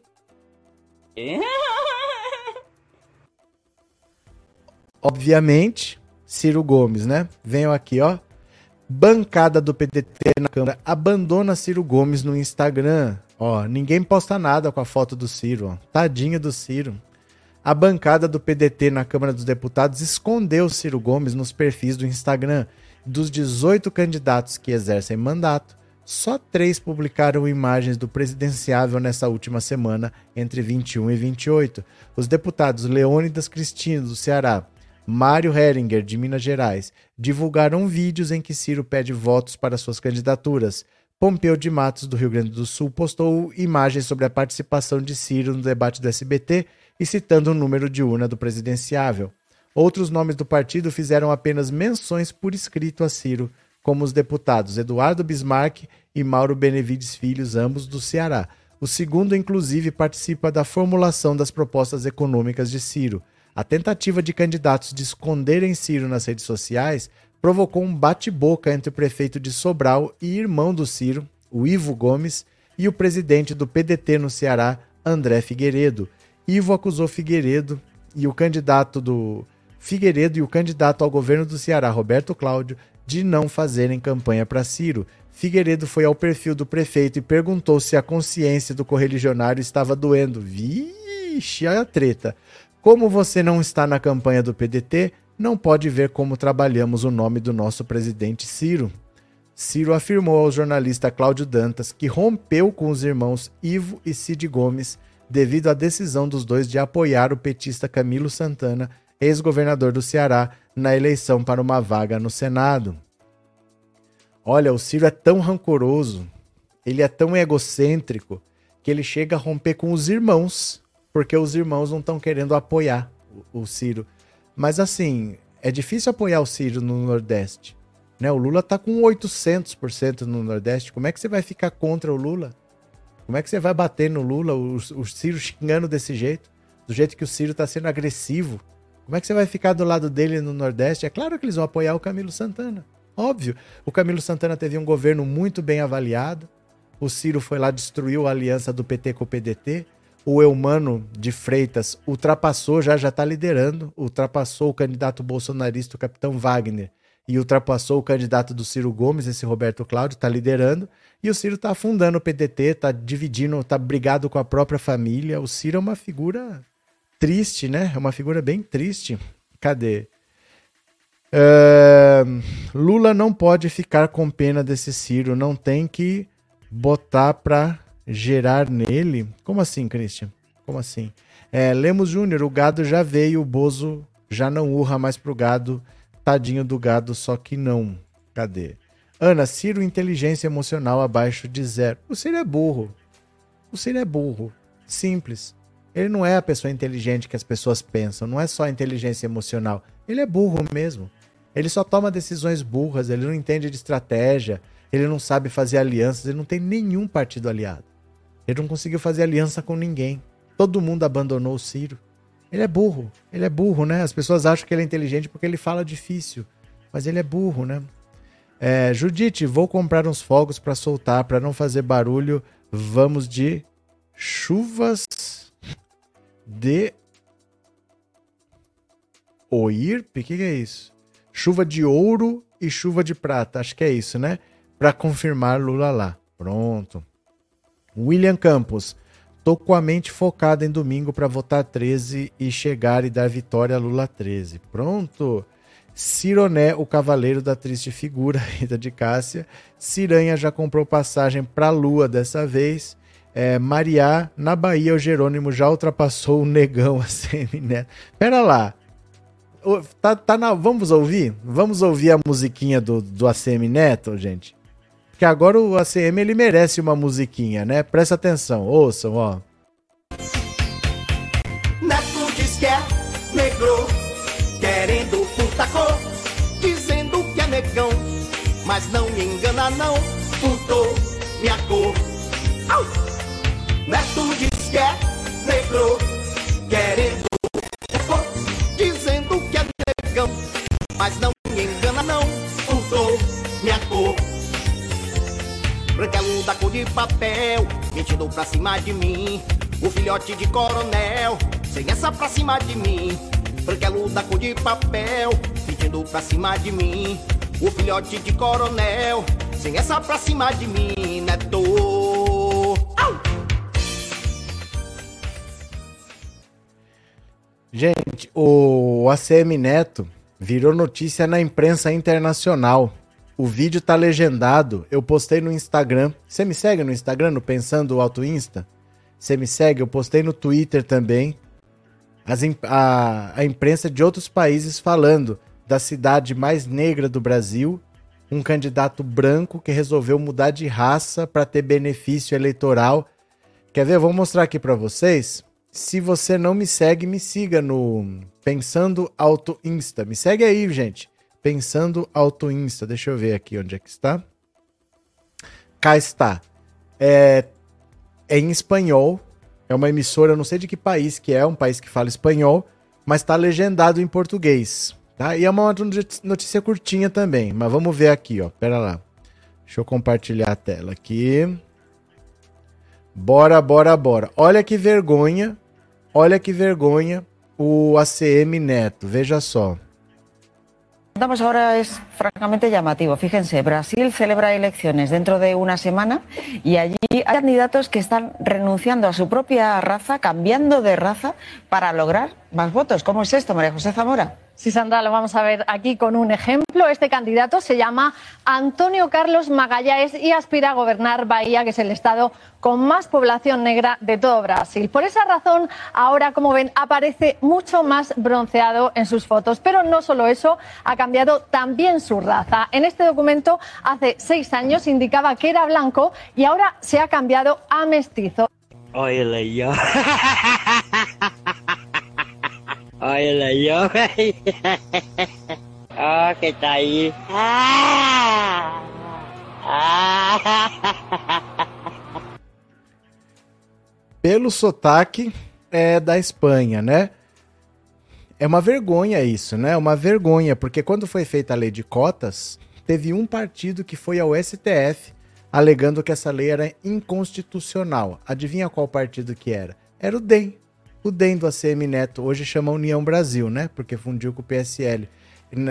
Obviamente, Ciro Gomes, né? Venham aqui, ó. Bancada do PDT na Câmara abandona Ciro Gomes no Instagram. Ó, ninguém posta nada com a foto do Ciro, ó. Tadinho do Ciro. A bancada do PDT na Câmara dos Deputados escondeu Ciro Gomes nos perfis do Instagram. Dos 18 candidatos que exercem mandato, só três publicaram imagens do presidenciável nessa última semana, entre 21 e 28. Os deputados Leônidas Cristino, do Ceará, Mário Heringer, de Minas Gerais, divulgaram vídeos em que Ciro pede votos para suas candidaturas. Pompeu de Matos, do Rio Grande do Sul, postou imagens sobre a participação de Ciro no debate do SBT e citando o número de urna do presidenciável. Outros nomes do partido fizeram apenas menções por escrito a Ciro, como os deputados Eduardo Bismarck e Mauro Benevides Filhos, ambos do Ceará. O segundo, inclusive, participa da formulação das propostas econômicas de Ciro. A tentativa de candidatos de esconderem Ciro nas redes sociais provocou um bate-boca entre o prefeito de Sobral e irmão do Ciro, o Ivo Gomes, e o presidente do PDT no Ceará, André Figueiredo. Ivo acusou Figueiredo e o candidato do Figueiredo e o candidato ao governo do Ceará, Roberto Cláudio, de não fazerem campanha para Ciro. Figueiredo foi ao perfil do prefeito e perguntou se a consciência do correligionário estava doendo. Vixe, a treta. Como você não está na campanha do PDT, não pode ver como trabalhamos o nome do nosso presidente Ciro. Ciro afirmou ao jornalista Cláudio Dantas que rompeu com os irmãos Ivo e Cid Gomes devido à decisão dos dois de apoiar o petista Camilo Santana, ex-governador do Ceará, na eleição para uma vaga no Senado. Olha, o Ciro é tão rancoroso, ele é tão egocêntrico, que ele chega a romper com os irmãos, porque os irmãos não estão querendo apoiar o, o Ciro. Mas assim, é difícil apoiar o Ciro no Nordeste. Né? O Lula tá com 800% no Nordeste. Como é que você vai ficar contra o Lula? Como é que você vai bater no Lula, o, o Ciro xingando desse jeito? Do jeito que o Ciro tá sendo agressivo. Como é que você vai ficar do lado dele no Nordeste? É claro que eles vão apoiar o Camilo Santana. Óbvio. O Camilo Santana teve um governo muito bem avaliado. O Ciro foi lá, destruiu a aliança do PT com o PDT. O Eumano de Freitas ultrapassou, já já está liderando, ultrapassou o candidato bolsonarista, o capitão Wagner, e ultrapassou o candidato do Ciro Gomes, esse Roberto Cláudio, está liderando. E o Ciro está afundando o PDT, está dividindo, está brigado com a própria família. O Ciro é uma figura triste, né? É uma figura bem triste. Cadê? Uh, Lula não pode ficar com pena desse Ciro, não tem que botar para gerar nele. Como assim, Christian? Como assim? É, Lemos Júnior, o gado já veio, o Bozo já não urra mais pro gado. Tadinho do gado, só que não. Cadê? Ana, Ciro, inteligência emocional abaixo de zero. O Ciro é burro. O Ciro é burro. Simples. Ele não é a pessoa inteligente que as pessoas pensam. Não é só inteligência emocional. Ele é burro mesmo. Ele só toma decisões burras. Ele não entende de estratégia. Ele não sabe fazer alianças. Ele não tem nenhum partido aliado. Ele não conseguiu fazer aliança com ninguém. Todo mundo abandonou o Ciro. Ele é burro. Ele é burro, né? As pessoas acham que ele é inteligente porque ele fala difícil. Mas ele é burro, né? É, Judite, vou comprar uns fogos para soltar, para não fazer barulho. Vamos de chuvas de Oirp? O que, que é isso? Chuva de ouro e chuva de prata. Acho que é isso, né? Para confirmar Lula lá. Pronto. William Campos. Tô com a mente focada em domingo para votar 13 e chegar e dar vitória a Lula 13. Pronto. Cironé, o cavaleiro da triste figura, [LAUGHS] Rita de Cássia. Ciranha já comprou passagem para Lua dessa vez. É, Mariá, na Bahia, o Jerônimo já ultrapassou o negão [LAUGHS] a semineto. Pera lá. Tá, tá na, vamos ouvir? Vamos ouvir a musiquinha do, do ACM Neto, gente? Porque agora o ACM ele merece uma musiquinha, né? Presta atenção, ouçam, ó. Neto diz que é negro, querendo puta cor, dizendo que é negão, mas não me engana não, furtou minha cor. Au! Neto diz que é negro, querendo puta cor, dizendo que é negão, mas não me engana não, furtou minha cor. Branquelo da cor de papel, mentindo pra cima de mim. O filhote de coronel, sem essa pra cima de mim. Branquelo da cor de papel, mentindo pra cima de mim. O filhote de coronel, sem essa pra cima de mim, neto. Gente, o ACM Neto virou notícia na imprensa internacional. O vídeo tá legendado. Eu postei no Instagram. Você me segue no Instagram, no Pensando Auto Insta? Você me segue? Eu postei no Twitter também. As, a, a imprensa de outros países falando da cidade mais negra do Brasil. Um candidato branco que resolveu mudar de raça para ter benefício eleitoral. Quer ver? Eu vou mostrar aqui para vocês. Se você não me segue, me siga no Pensando Auto Insta. Me segue aí, gente. Pensando Auto Insta. Deixa eu ver aqui onde é que está. Cá está. É, é em espanhol. É uma emissora, eu não sei de que país que é, um país que fala espanhol, mas está legendado em português. Tá? E é uma notícia curtinha também, mas vamos ver aqui, ó. Pera lá. Deixa eu compartilhar a tela aqui. Bora, bora, bora. Olha que vergonha. Olha que vergonha o ACM Neto. Veja só. Estamos ahora es francamente llamativo. Fíjense, Brasil celebra elecciones dentro de una semana y allí hay candidatos que están renunciando a su propia raza, cambiando de raza para lograr más votos. ¿Cómo es esto, María José Zamora? Sí, Sandra, lo vamos a ver aquí con un ejemplo. Este candidato se llama Antonio Carlos Magallanes y aspira a gobernar Bahía, que es el estado con más población negra de todo Brasil. Por esa razón, ahora, como ven, aparece mucho más bronceado en sus fotos. Pero no solo eso, ha cambiado también su raza. En este documento, hace seis años indicaba que era blanco y ahora se ha cambiado a mestizo. Oye, yo. Aí, ó. Ó, que tá aí. Ah! Ah! Pelo sotaque é da Espanha, né? É uma vergonha isso, né? Uma vergonha, porque quando foi feita a lei de cotas, teve um partido que foi ao STF alegando que essa lei era inconstitucional. Adivinha qual partido que era? Era o DEM, o DEM do ACM Neto hoje chama União Brasil, né? Porque fundiu com o PSL.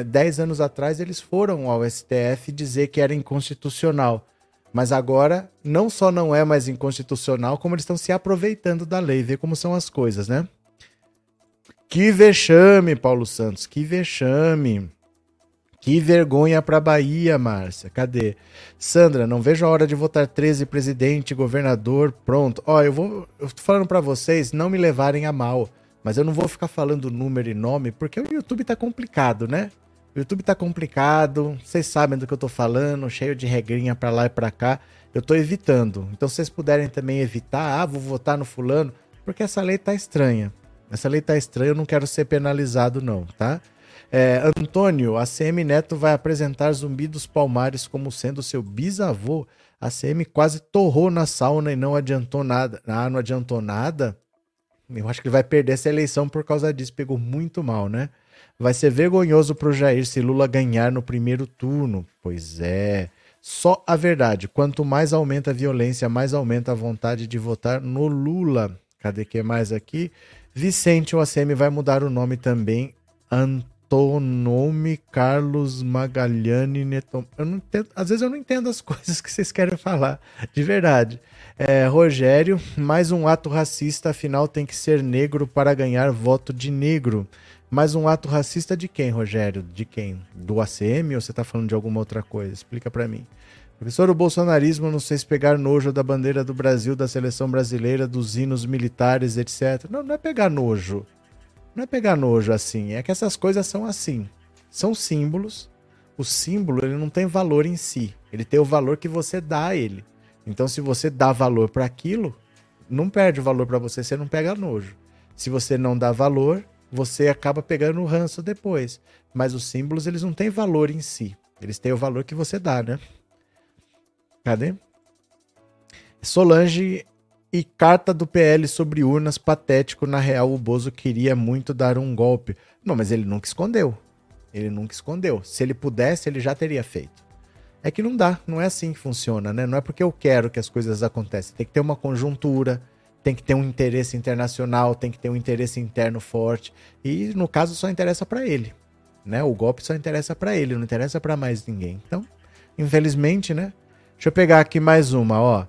Dez anos atrás eles foram ao STF dizer que era inconstitucional. Mas agora não só não é mais inconstitucional, como eles estão se aproveitando da lei. Vê como são as coisas, né? Que vexame, Paulo Santos, que vexame. Que vergonha para Bahia, Márcia. Cadê? Sandra, não vejo a hora de votar 13 presidente, governador, pronto. Ó, eu vou, eu tô falando para vocês não me levarem a mal, mas eu não vou ficar falando número e nome porque o YouTube tá complicado, né? O YouTube tá complicado, vocês sabem do que eu tô falando, cheio de regrinha para lá e para cá. Eu tô evitando. Então, se vocês puderem também evitar, ah, vou votar no fulano, porque essa lei tá estranha. Essa lei tá estranha, eu não quero ser penalizado não, tá? É, Antônio, a CM Neto vai apresentar Zumbi dos Palmares como sendo seu bisavô. A CM quase torrou na sauna e não adiantou nada. Ah, não adiantou nada? Eu acho que ele vai perder essa eleição por causa disso. Pegou muito mal, né? Vai ser vergonhoso pro Jair se Lula ganhar no primeiro turno. Pois é. Só a verdade. Quanto mais aumenta a violência, mais aumenta a vontade de votar no Lula. Cadê que mais aqui? Vicente, o ACM vai mudar o nome também. Antônio nome Carlos Magalhães Neton. Eu não entendo, às vezes eu não entendo as [LAUGHS] coisas que vocês querem falar, de verdade. É, Rogério, mais um ato racista, afinal tem que ser negro para ganhar voto de negro. Mais um ato racista de quem, Rogério? De quem? Do ACM ou você está falando de alguma outra coisa? Explica para mim. Professor, o bolsonarismo não sei se pegar nojo da bandeira do Brasil, da seleção brasileira, dos hinos militares, etc. Não, não é pegar nojo. Não é pegar nojo assim, é que essas coisas são assim. São símbolos. O símbolo ele não tem valor em si, ele tem o valor que você dá a ele. Então, se você dá valor para aquilo, não perde o valor para você, você não pega nojo. Se você não dá valor, você acaba pegando o ranço depois. Mas os símbolos, eles não têm valor em si. Eles têm o valor que você dá, né? Cadê? Solange e carta do PL sobre urnas patético. Na real, o Bozo queria muito dar um golpe. Não, mas ele nunca escondeu. Ele nunca escondeu. Se ele pudesse, ele já teria feito. É que não dá, não é assim que funciona, né? Não é porque eu quero que as coisas aconteçam. Tem que ter uma conjuntura, tem que ter um interesse internacional, tem que ter um interesse interno forte. E no caso só interessa para ele, né? O golpe só interessa para ele, não interessa para mais ninguém. Então, infelizmente, né? Deixa eu pegar aqui mais uma, ó.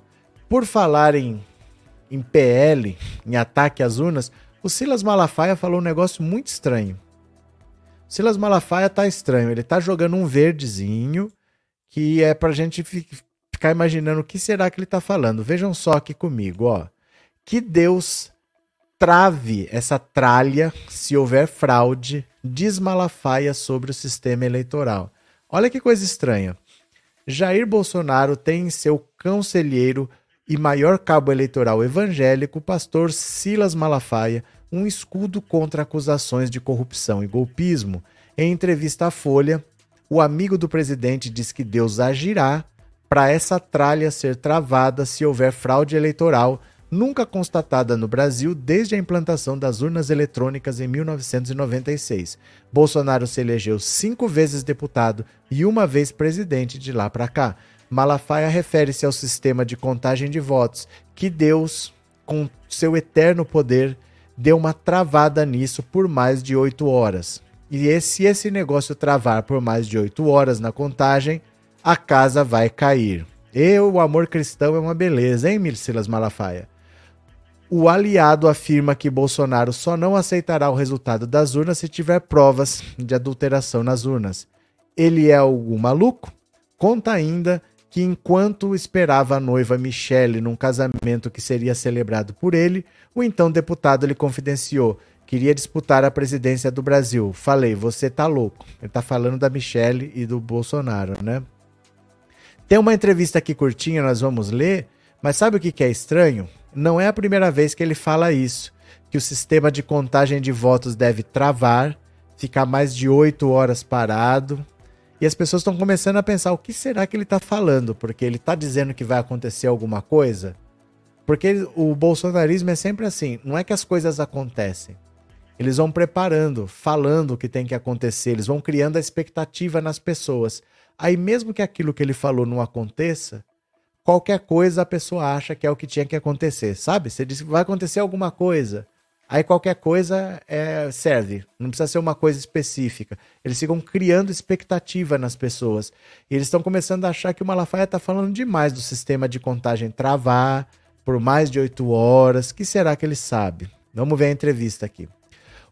Por falar em em PL, em ataque às urnas, o Silas Malafaia falou um negócio muito estranho. O Silas Malafaia tá estranho. Ele tá jogando um verdezinho que é pra gente ficar imaginando o que será que ele tá falando. Vejam só aqui comigo, ó. Que Deus trave essa tralha se houver fraude, diz Malafaia sobre o sistema eleitoral. Olha que coisa estranha. Jair Bolsonaro tem em seu conselheiro e maior cabo eleitoral evangélico, pastor Silas Malafaia, um escudo contra acusações de corrupção e golpismo. Em entrevista à Folha, o amigo do presidente diz que Deus agirá para essa tralha ser travada se houver fraude eleitoral nunca constatada no Brasil desde a implantação das urnas eletrônicas em 1996. Bolsonaro se elegeu cinco vezes deputado e uma vez presidente de lá para cá. Malafaia refere-se ao sistema de contagem de votos que Deus, com seu eterno poder, deu uma travada nisso por mais de oito horas. E se esse negócio travar por mais de oito horas na contagem, a casa vai cair. E o amor cristão é uma beleza, hein, Mircilas Malafaia? O aliado afirma que Bolsonaro só não aceitará o resultado das urnas se tiver provas de adulteração nas urnas. Ele é algum maluco? Conta ainda que enquanto esperava a noiva Michele num casamento que seria celebrado por ele, o então deputado lhe confidenciou: queria disputar a presidência do Brasil. Falei, você tá louco. Ele tá falando da Michele e do Bolsonaro, né? Tem uma entrevista aqui curtinha, nós vamos ler, mas sabe o que, que é estranho? Não é a primeira vez que ele fala isso, que o sistema de contagem de votos deve travar, ficar mais de oito horas parado, e as pessoas estão começando a pensar o que será que ele está falando, porque ele está dizendo que vai acontecer alguma coisa. Porque o bolsonarismo é sempre assim, não é que as coisas acontecem. Eles vão preparando, falando o que tem que acontecer, eles vão criando a expectativa nas pessoas. Aí, mesmo que aquilo que ele falou não aconteça, qualquer coisa a pessoa acha que é o que tinha que acontecer, sabe? Você diz que vai acontecer alguma coisa. Aí qualquer coisa é, serve, não precisa ser uma coisa específica. Eles ficam criando expectativa nas pessoas. E eles estão começando a achar que o Malafaia está falando demais do sistema de contagem travar por mais de oito horas. que será que ele sabe? Vamos ver a entrevista aqui.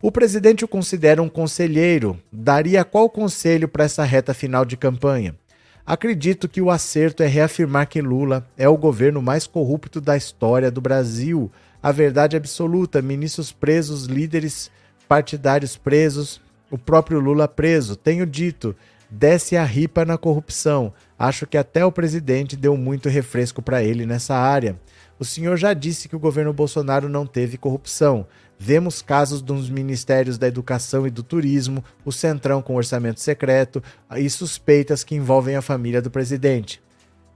O presidente o considera um conselheiro. Daria qual conselho para essa reta final de campanha? Acredito que o acerto é reafirmar que Lula é o governo mais corrupto da história do Brasil. A verdade absoluta: ministros presos, líderes partidários presos, o próprio Lula preso. Tenho dito, desce a ripa na corrupção. Acho que até o presidente deu muito refresco para ele nessa área. O senhor já disse que o governo Bolsonaro não teve corrupção. Vemos casos dos ministérios da Educação e do Turismo, o Centrão com orçamento secreto e suspeitas que envolvem a família do presidente.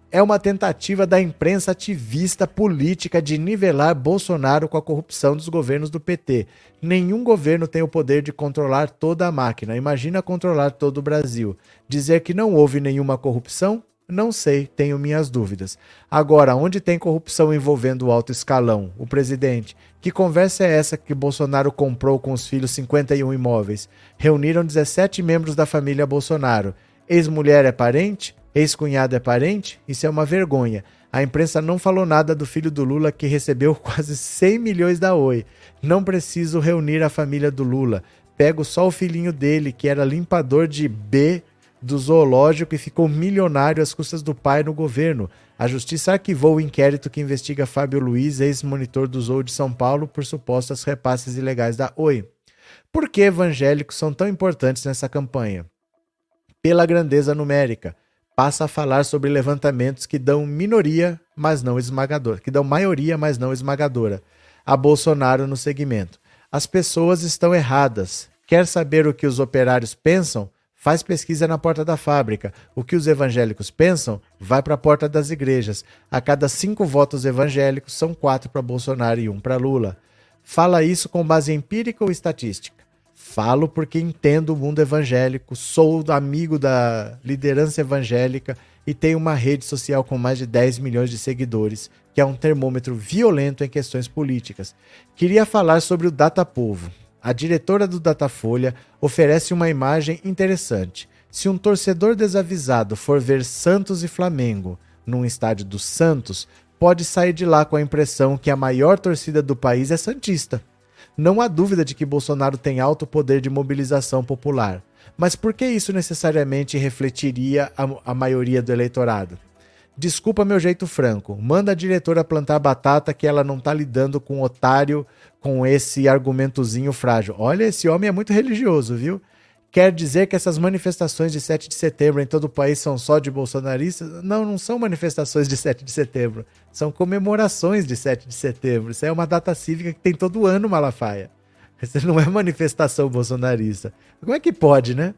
É uma tentativa da imprensa ativista política de nivelar Bolsonaro com a corrupção dos governos do PT. Nenhum governo tem o poder de controlar toda a máquina. Imagina controlar todo o Brasil. Dizer que não houve nenhuma corrupção não sei, tenho minhas dúvidas. Agora, onde tem corrupção envolvendo o alto escalão, o presidente? Que conversa é essa que Bolsonaro comprou com os filhos 51 imóveis? Reuniram 17 membros da família Bolsonaro. Ex-mulher é parente? Ex-cunhado é parente? Isso é uma vergonha. A imprensa não falou nada do filho do Lula que recebeu [LAUGHS] quase 100 milhões da Oi. Não preciso reunir a família do Lula. Pego só o filhinho dele, que era limpador de B do zoológico e ficou milionário às custas do pai no governo. A justiça arquivou o inquérito que investiga Fábio Luiz, ex-monitor do Zoo de São Paulo, por supostas repasses ilegais da Oi. Por que evangélicos são tão importantes nessa campanha? Pela grandeza numérica. Passa a falar sobre levantamentos que dão minoria, mas não esmagadora, que dão maioria, mas não esmagadora. A Bolsonaro no segmento. As pessoas estão erradas. Quer saber o que os operários pensam? Faz pesquisa na porta da fábrica. O que os evangélicos pensam vai para a porta das igrejas. A cada cinco votos evangélicos, são quatro para Bolsonaro e um para Lula. Fala isso com base empírica ou estatística? Falo porque entendo o mundo evangélico, sou amigo da liderança evangélica e tenho uma rede social com mais de 10 milhões de seguidores, que é um termômetro violento em questões políticas. Queria falar sobre o Data Povo a diretora do Datafolha oferece uma imagem interessante. Se um torcedor desavisado for ver Santos e Flamengo num estádio do Santos, pode sair de lá com a impressão que a maior torcida do país é Santista. Não há dúvida de que Bolsonaro tem alto poder de mobilização popular. Mas por que isso necessariamente refletiria a, a maioria do eleitorado? Desculpa meu jeito franco. Manda a diretora plantar batata que ela não tá lidando com otário com esse argumentozinho frágil. Olha, esse homem é muito religioso, viu? Quer dizer que essas manifestações de 7 de setembro em todo o país são só de bolsonaristas? Não, não são manifestações de 7 de setembro. São comemorações de 7 de setembro. Isso é uma data cívica que tem todo ano, Malafaia. Isso não é manifestação bolsonarista. Como é que pode, né?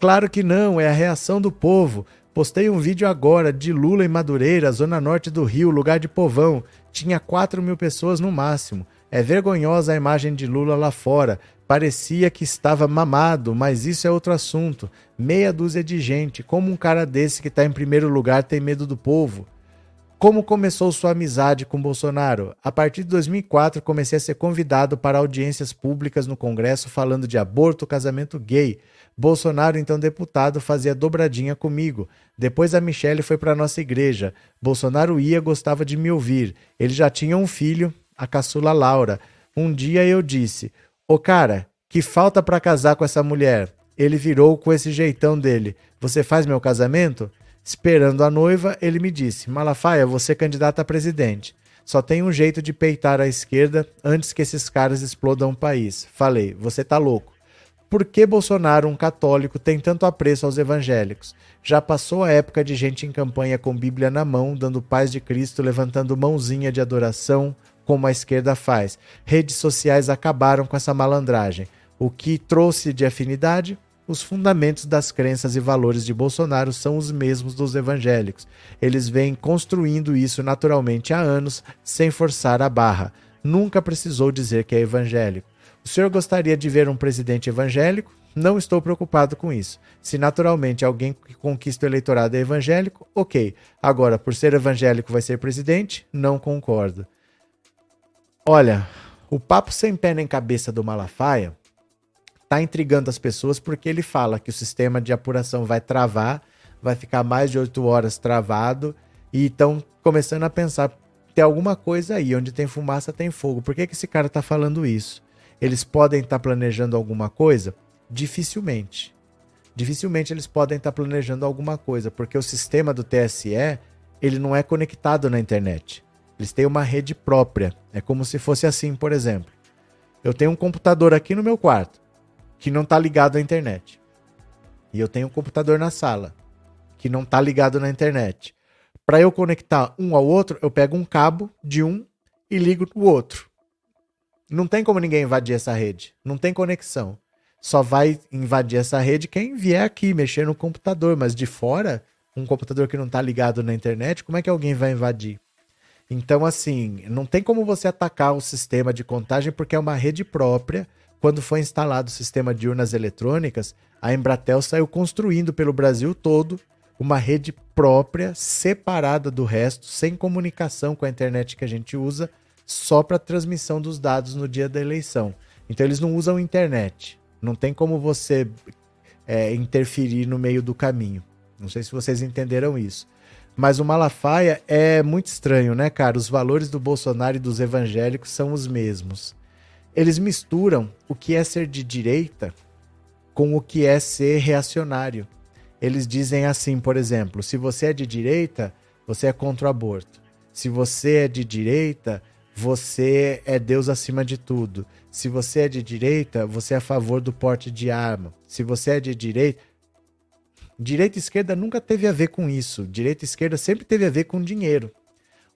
Claro que não, é a reação do povo. Postei um vídeo agora de Lula em Madureira, zona norte do Rio, lugar de povão. Tinha 4 mil pessoas no máximo. É vergonhosa a imagem de Lula lá fora. Parecia que estava mamado, mas isso é outro assunto. Meia dúzia de gente. Como um cara desse que está em primeiro lugar tem medo do povo? Como começou sua amizade com Bolsonaro? A partir de 2004, comecei a ser convidado para audiências públicas no Congresso falando de aborto, casamento gay. Bolsonaro, então deputado, fazia dobradinha comigo. Depois a Michelle foi para nossa igreja. Bolsonaro ia, gostava de me ouvir. Ele já tinha um filho, a caçula Laura. Um dia eu disse: Ô cara, que falta para casar com essa mulher? Ele virou com esse jeitão dele. Você faz meu casamento? Esperando a noiva, ele me disse: Malafaia, você é candidata a presidente. Só tem um jeito de peitar a esquerda antes que esses caras explodam o país. Falei: Você tá louco. Por que Bolsonaro, um católico, tem tanto apreço aos evangélicos? Já passou a época de gente em campanha com Bíblia na mão, dando paz de Cristo, levantando mãozinha de adoração, como a esquerda faz. Redes sociais acabaram com essa malandragem. O que trouxe de afinidade? Os fundamentos das crenças e valores de Bolsonaro são os mesmos dos evangélicos. Eles vêm construindo isso naturalmente há anos, sem forçar a barra. Nunca precisou dizer que é evangélico. O senhor gostaria de ver um presidente evangélico? Não estou preocupado com isso. Se naturalmente alguém que conquista o eleitorado é evangélico, ok. Agora, por ser evangélico vai ser presidente? Não concordo. Olha, o papo sem pé nem cabeça do Malafaia está intrigando as pessoas porque ele fala que o sistema de apuração vai travar, vai ficar mais de oito horas travado e estão começando a pensar tem alguma coisa aí, onde tem fumaça tem fogo. Por que, que esse cara está falando isso? Eles podem estar tá planejando alguma coisa? Dificilmente. Dificilmente eles podem estar tá planejando alguma coisa, porque o sistema do TSE ele não é conectado na internet. Eles têm uma rede própria. É como se fosse assim, por exemplo. Eu tenho um computador aqui no meu quarto que não está ligado à internet. E eu tenho um computador na sala que não está ligado na internet. Para eu conectar um ao outro, eu pego um cabo de um e ligo no outro. Não tem como ninguém invadir essa rede. Não tem conexão. Só vai invadir essa rede quem vier aqui mexer no computador, mas de fora, um computador que não está ligado na internet, como é que alguém vai invadir? Então, assim, não tem como você atacar o sistema de contagem porque é uma rede própria quando foi instalado o sistema de urnas eletrônicas, a Embratel saiu construindo pelo Brasil todo uma rede própria, separada do resto, sem comunicação com a internet que a gente usa, só para transmissão dos dados no dia da eleição. Então eles não usam internet. Não tem como você é, interferir no meio do caminho. Não sei se vocês entenderam isso. Mas o Malafaia é muito estranho, né, cara? Os valores do Bolsonaro e dos evangélicos são os mesmos eles misturam o que é ser de direita com o que é ser reacionário. Eles dizem assim, por exemplo, se você é de direita, você é contra o aborto. Se você é de direita, você é Deus acima de tudo. Se você é de direita, você é a favor do porte de arma. Se você é de direita. Direita e esquerda nunca teve a ver com isso. Direita e esquerda sempre teve a ver com dinheiro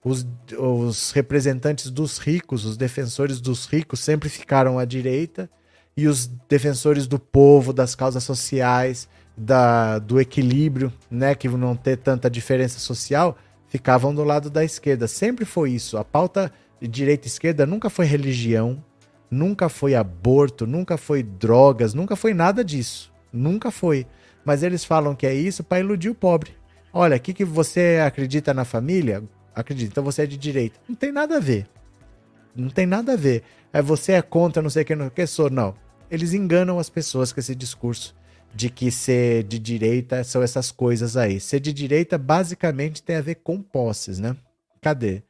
os, os representantes dos ricos, os defensores dos ricos, sempre ficaram à direita, e os defensores do povo, das causas sociais, da, do equilíbrio, né, que não ter tanta diferença social, ficavam do lado da esquerda. Sempre foi isso. A pauta direita esquerda nunca foi religião, nunca foi aborto, nunca foi drogas, nunca foi nada disso. Nunca foi. Mas eles falam que é isso para iludir o pobre. Olha, o que, que você acredita na família? Acredita, então você é de direita. Não tem nada a ver. Não tem nada a ver. É você é contra não sei o que, não que sou. Não. Eles enganam as pessoas com esse discurso de que ser de direita são essas coisas aí. Ser de direita basicamente tem a ver com posses, né? Cadê?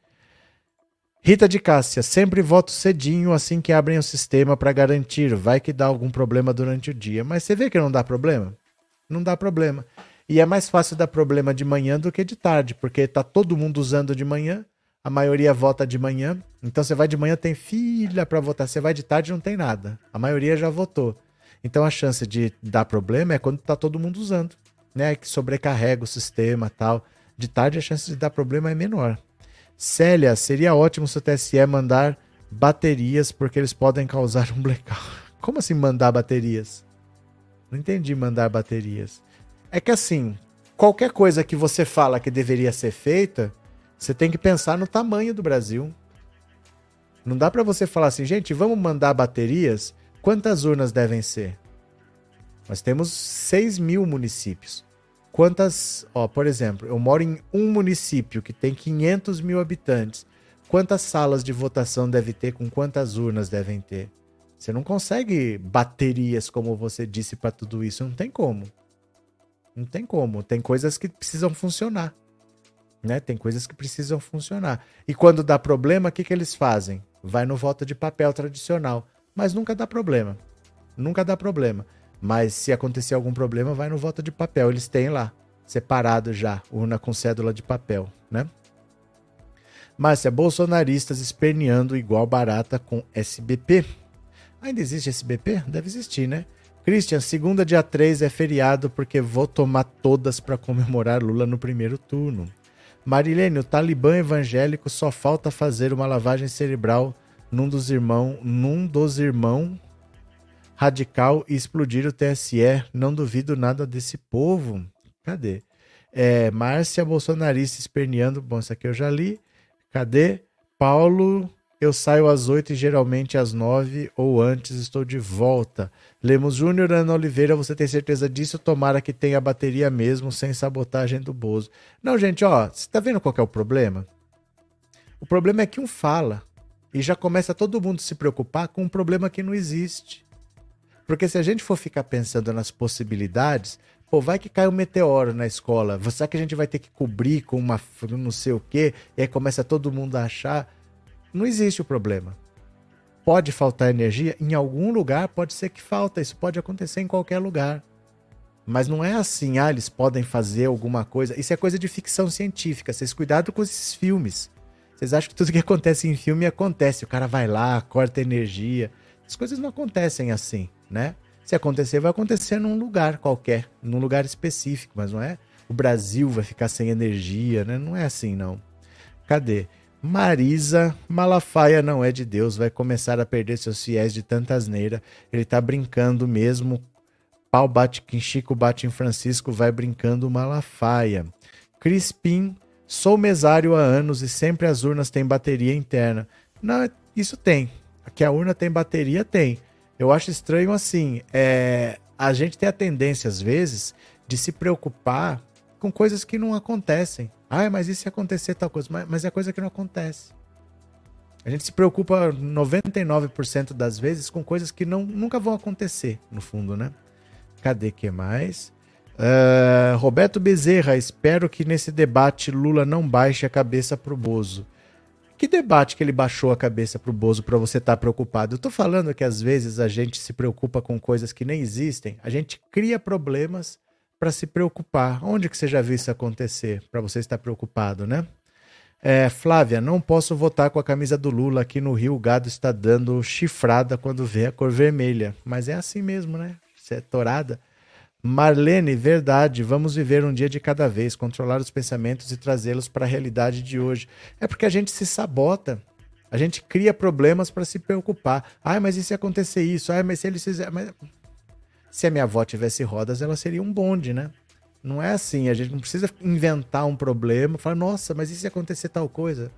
Rita de Cássia, sempre voto cedinho assim que abrem o sistema para garantir. Vai que dá algum problema durante o dia. Mas você vê que não dá problema? Não dá problema. E é mais fácil dar problema de manhã do que de tarde, porque tá todo mundo usando de manhã, a maioria vota de manhã. Então você vai de manhã, tem filha para votar. Você vai de tarde, não tem nada. A maioria já votou. Então a chance de dar problema é quando tá todo mundo usando, né? Que sobrecarrega o sistema tal. De tarde a chance de dar problema é menor. Célia, seria ótimo se o TSE mandar baterias, porque eles podem causar um blackout. [LAUGHS] Como assim mandar baterias? Não entendi mandar baterias. É que assim, qualquer coisa que você fala que deveria ser feita, você tem que pensar no tamanho do Brasil. Não dá para você falar assim, gente, vamos mandar baterias. Quantas urnas devem ser? Nós temos 6 mil municípios. Quantas, ó, por exemplo, eu moro em um município que tem 500 mil habitantes. Quantas salas de votação deve ter? Com quantas urnas devem ter? Você não consegue baterias, como você disse, para tudo isso. Não tem como. Não tem como. Tem coisas que precisam funcionar. Né? Tem coisas que precisam funcionar. E quando dá problema, o que, que eles fazem? Vai no voto de papel tradicional. Mas nunca dá problema. Nunca dá problema. Mas se acontecer algum problema, vai no voto de papel. Eles têm lá, separado já, urna com cédula de papel, né? Márcia, bolsonaristas esperneando igual barata com SBP. Ainda existe SBP? Deve existir, né? Christian, segunda dia 3 é feriado porque vou tomar todas para comemorar Lula no primeiro turno. Marilene, o Talibã evangélico só falta fazer uma lavagem cerebral num dos irmãos, num dos irmãos radical e explodir o TSE. Não duvido nada desse povo. Cadê? É, Márcia Bolsonarista esperneando. Bom, isso aqui eu já li. Cadê? Paulo, eu saio às oito e geralmente às nove ou antes estou de volta. Lemos Júnior, Ana Oliveira, você tem certeza disso? Tomara que tenha bateria mesmo, sem sabotagem do Bozo. Não, gente, ó, você tá vendo qual é o problema? O problema é que um fala e já começa todo mundo se preocupar com um problema que não existe. Porque se a gente for ficar pensando nas possibilidades, pô, vai que cai um meteoro na escola. Será que a gente vai ter que cobrir com uma não sei o quê? E aí começa todo mundo a achar. Não existe o problema. Pode faltar energia? Em algum lugar pode ser que falta. Isso pode acontecer em qualquer lugar. Mas não é assim, ah, eles podem fazer alguma coisa. Isso é coisa de ficção científica. Vocês cuidado com esses filmes. Vocês acham que tudo que acontece em filme acontece. O cara vai lá, corta energia. As coisas não acontecem assim né? Se acontecer, vai acontecer num lugar qualquer, num lugar específico, mas não é o Brasil vai ficar sem energia, né? Não é assim, não. Cadê? Marisa Malafaia não é de Deus, vai começar a perder seus fiéis de tanta asneira. Ele tá brincando mesmo. Pau bate em Chico, bate em Francisco, vai brincando Malafaia. Crispim, sou mesário há anos e sempre as urnas têm bateria interna. Não, isso tem. Aqui a urna tem bateria, tem. Eu acho estranho assim. É, a gente tem a tendência, às vezes, de se preocupar com coisas que não acontecem. Ah, mas e se acontecer tal coisa? Mas, mas é coisa que não acontece. A gente se preocupa 99% das vezes com coisas que não, nunca vão acontecer, no fundo, né? Cadê que mais? Uh, Roberto Bezerra, espero que nesse debate Lula não baixe a cabeça pro Bozo. Que debate que ele baixou a cabeça pro Bozo para você estar tá preocupado? Eu tô falando que às vezes a gente se preocupa com coisas que nem existem, a gente cria problemas para se preocupar. Onde que você já viu isso acontecer para você estar preocupado, né? É, Flávia, não posso votar com a camisa do Lula aqui no Rio. O gado está dando chifrada quando vê a cor vermelha. Mas é assim mesmo, né? Você é torada. Marlene, verdade, vamos viver um dia de cada vez, controlar os pensamentos e trazê-los para a realidade de hoje. É porque a gente se sabota. A gente cria problemas para se preocupar. Ai, mas e se acontecer isso? Ai, mas se eles fizerem. Mas... Se a minha avó tivesse rodas, ela seria um bonde, né? Não é assim. A gente não precisa inventar um problema, falar, nossa, mas e se acontecer tal coisa?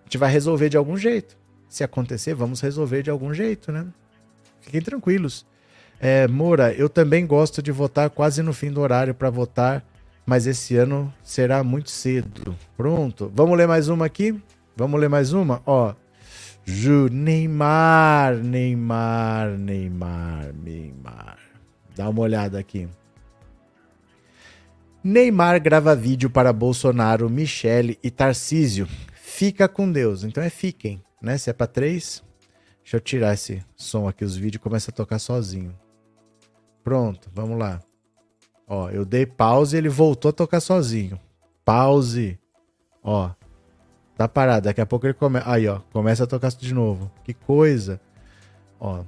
A gente vai resolver de algum jeito. Se acontecer, vamos resolver de algum jeito, né? Fiquem tranquilos. É, Moura, eu também gosto de votar quase no fim do horário para votar, mas esse ano será muito cedo. Pronto. Vamos ler mais uma aqui? Vamos ler mais uma? Ó. Ju, Neymar, Neymar, Neymar, Neymar. Dá uma olhada aqui. Neymar grava vídeo para Bolsonaro, Michele e Tarcísio. Fica com Deus. Então é fiquem, né? Se é para três. Deixa eu tirar esse som aqui, os vídeos começam a tocar sozinho. Pronto, vamos lá. Ó, eu dei pause e ele voltou a tocar sozinho. Pause. Ó. Tá parado. Daqui a pouco ele começa. Aí, ó. Começa a tocar de novo. Que coisa. Ó.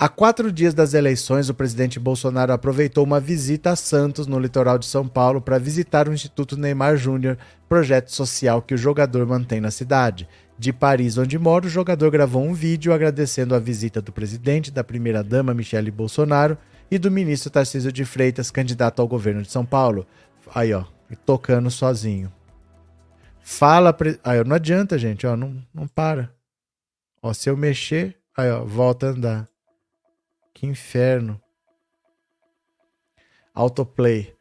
Há quatro dias das eleições, o presidente Bolsonaro aproveitou uma visita a Santos, no litoral de São Paulo, para visitar o Instituto Neymar Júnior, projeto social que o jogador mantém na cidade. De Paris, onde mora, o jogador gravou um vídeo agradecendo a visita do presidente, da primeira-dama Michele Bolsonaro e do ministro Tarcísio de Freitas, candidato ao governo de São Paulo. Aí, ó, tocando sozinho. Fala. Pre... Aí, ó, não adianta, gente, ó, não, não para. Ó, se eu mexer, aí, ó, volta a andar. Que inferno. Autoplay.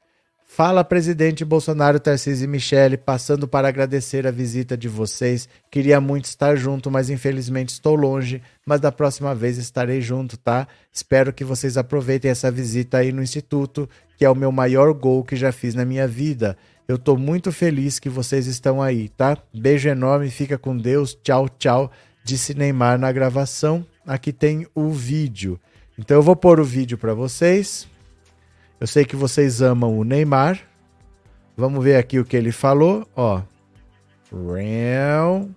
Fala, presidente Bolsonaro, Tarcísio e Michele, passando para agradecer a visita de vocês. Queria muito estar junto, mas infelizmente estou longe. Mas da próxima vez estarei junto, tá? Espero que vocês aproveitem essa visita aí no Instituto, que é o meu maior gol que já fiz na minha vida. Eu tô muito feliz que vocês estão aí, tá? Beijo enorme, fica com Deus. Tchau, tchau. Disse Neymar na gravação. Aqui tem o vídeo. Então eu vou pôr o vídeo para vocês. Eu sei que vocês amam o Neymar. Vamos ver aqui o que ele falou. Ó. Real.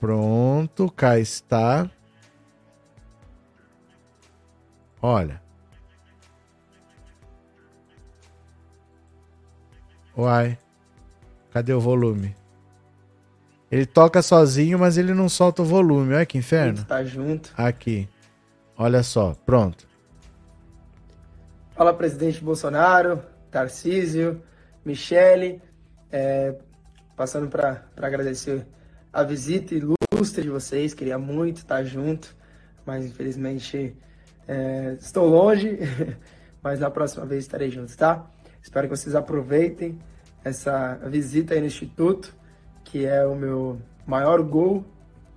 Pronto, cá está. Olha. Uai. Cadê o volume? Ele toca sozinho, mas ele não solta o volume. Olha que inferno. Tá junto. Aqui. Olha só. Pronto. Fala, presidente Bolsonaro, Tarcísio, Michele, é, passando para agradecer a visita ilustre de vocês. Queria muito estar junto, mas infelizmente é, estou longe. [LAUGHS] mas na próxima vez estarei junto, tá? Espero que vocês aproveitem essa visita aí no Instituto, que é o meu maior gol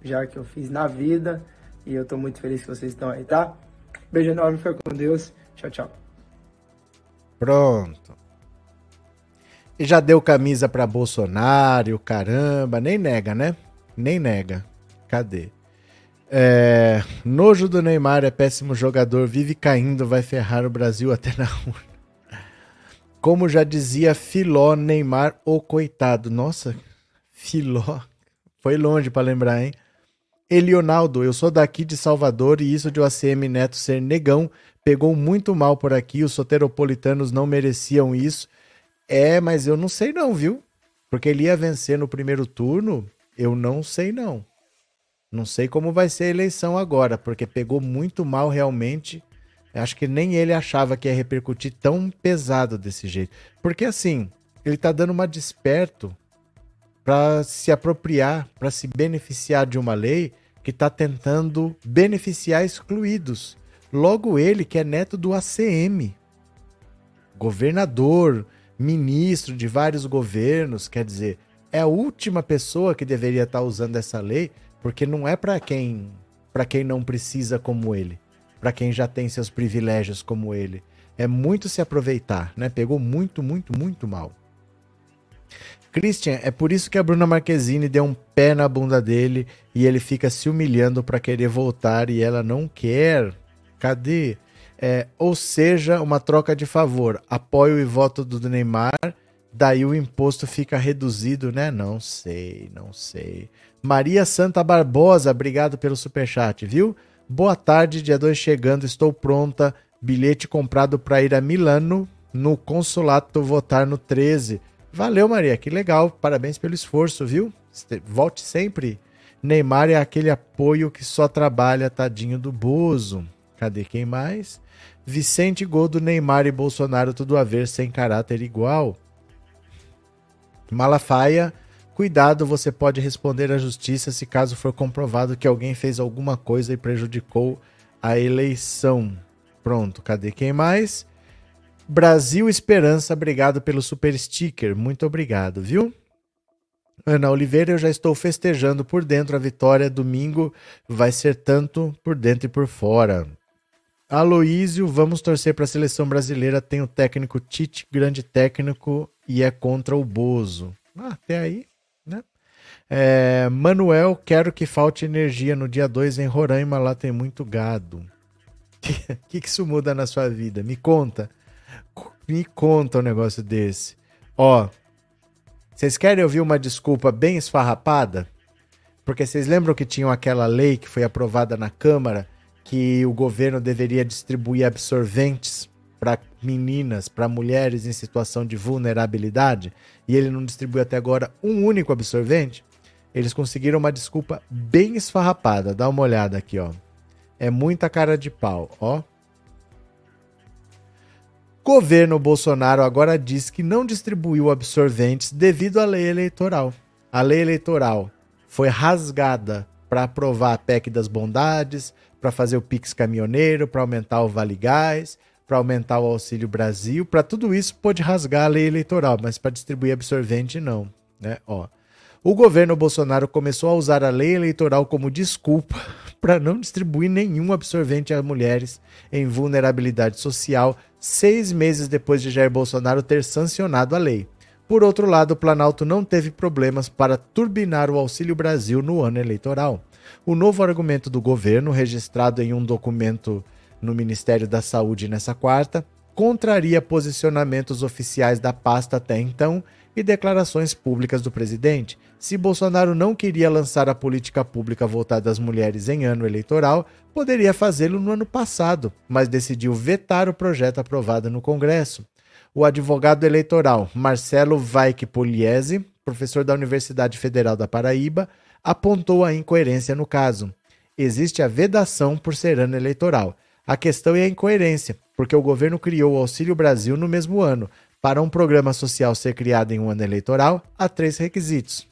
já que eu fiz na vida. E eu estou muito feliz que vocês estão aí, tá? Beijo enorme, foi com Deus. Tchau, tchau. Pronto. E já deu camisa para Bolsonaro, caramba, nem nega, né? Nem nega. Cadê? É, nojo do Neymar é péssimo jogador, vive caindo, vai ferrar o Brasil até na urna. Como já dizia Filó, Neymar, o coitado. Nossa, Filó. Foi longe para lembrar, hein? Elionaldo, eu sou daqui de Salvador e isso de o ACM Neto ser negão pegou muito mal por aqui, os soteropolitanos não mereciam isso. É, mas eu não sei não, viu? Porque ele ia vencer no primeiro turno, eu não sei não. Não sei como vai ser a eleição agora, porque pegou muito mal realmente. Acho que nem ele achava que ia repercutir tão pesado desse jeito. Porque assim, ele tá dando uma desperto para se apropriar, para se beneficiar de uma lei que está tentando beneficiar excluídos. Logo ele, que é neto do ACM, governador, ministro de vários governos, quer dizer, é a última pessoa que deveria estar tá usando essa lei, porque não é para quem para quem não precisa como ele, para quem já tem seus privilégios como ele. É muito se aproveitar, né? Pegou muito, muito, muito mal. Christian, é por isso que a Bruna Marquezine deu um pé na bunda dele e ele fica se humilhando para querer voltar e ela não quer. Cadê? É, ou seja, uma troca de favor. Apoio e voto do Neymar, daí o imposto fica reduzido, né? Não sei, não sei. Maria Santa Barbosa, obrigado pelo superchat, viu? Boa tarde, dia 2 chegando, estou pronta. Bilhete comprado para ir a Milano, no consulado votar no 13. Valeu, Maria, que legal. Parabéns pelo esforço, viu? Volte sempre. Neymar é aquele apoio que só trabalha, tadinho do Bozo. Cadê quem mais? Vicente gol do Neymar e Bolsonaro tudo a ver sem caráter igual. Malafaia, cuidado, você pode responder à justiça se caso for comprovado que alguém fez alguma coisa e prejudicou a eleição. Pronto, cadê quem mais? Brasil Esperança, obrigado pelo super sticker, muito obrigado, viu? Ana Oliveira, eu já estou festejando por dentro a vitória. Domingo vai ser tanto por dentro e por fora. Aloísio, vamos torcer para a seleção brasileira. Tem o técnico Tite, grande técnico, e é contra o Bozo. Ah, até aí, né? É, Manuel, quero que falte energia no dia 2 em Roraima, lá tem muito gado. O [LAUGHS] que, que isso muda na sua vida? Me conta. Me conta um negócio desse. Ó, vocês querem ouvir uma desculpa bem esfarrapada? Porque vocês lembram que tinham aquela lei que foi aprovada na Câmara que o governo deveria distribuir absorventes para meninas, para mulheres em situação de vulnerabilidade, e ele não distribui até agora um único absorvente, eles conseguiram uma desculpa bem esfarrapada. Dá uma olhada aqui, ó. É muita cara de pau, ó. Governo Bolsonaro agora diz que não distribuiu absorventes devido à lei eleitoral. A lei eleitoral foi rasgada para aprovar a PEC das bondades, para fazer o Pix caminhoneiro, para aumentar o Vale Gás, para aumentar o Auxílio Brasil, para tudo isso pode rasgar a lei eleitoral, mas para distribuir absorvente não, né? Ó. O governo Bolsonaro começou a usar a lei eleitoral como desculpa [LAUGHS] para não distribuir nenhum absorvente a mulheres em vulnerabilidade social, seis meses depois de Jair Bolsonaro ter sancionado a lei. Por outro lado, o Planalto não teve problemas para turbinar o Auxílio Brasil no ano eleitoral. O novo argumento do governo, registrado em um documento no Ministério da Saúde nessa quarta, contraria posicionamentos oficiais da pasta até então e declarações públicas do presidente. Se Bolsonaro não queria lançar a política pública voltada às mulheres em ano eleitoral, poderia fazê-lo no ano passado, mas decidiu vetar o projeto aprovado no Congresso o advogado eleitoral Marcelo Vaik Pugliese, professor da Universidade Federal da Paraíba, apontou a incoerência no caso. Existe a vedação por ser ano eleitoral. A questão é a incoerência, porque o governo criou o Auxílio Brasil no mesmo ano. Para um programa social ser criado em um ano eleitoral, há três requisitos: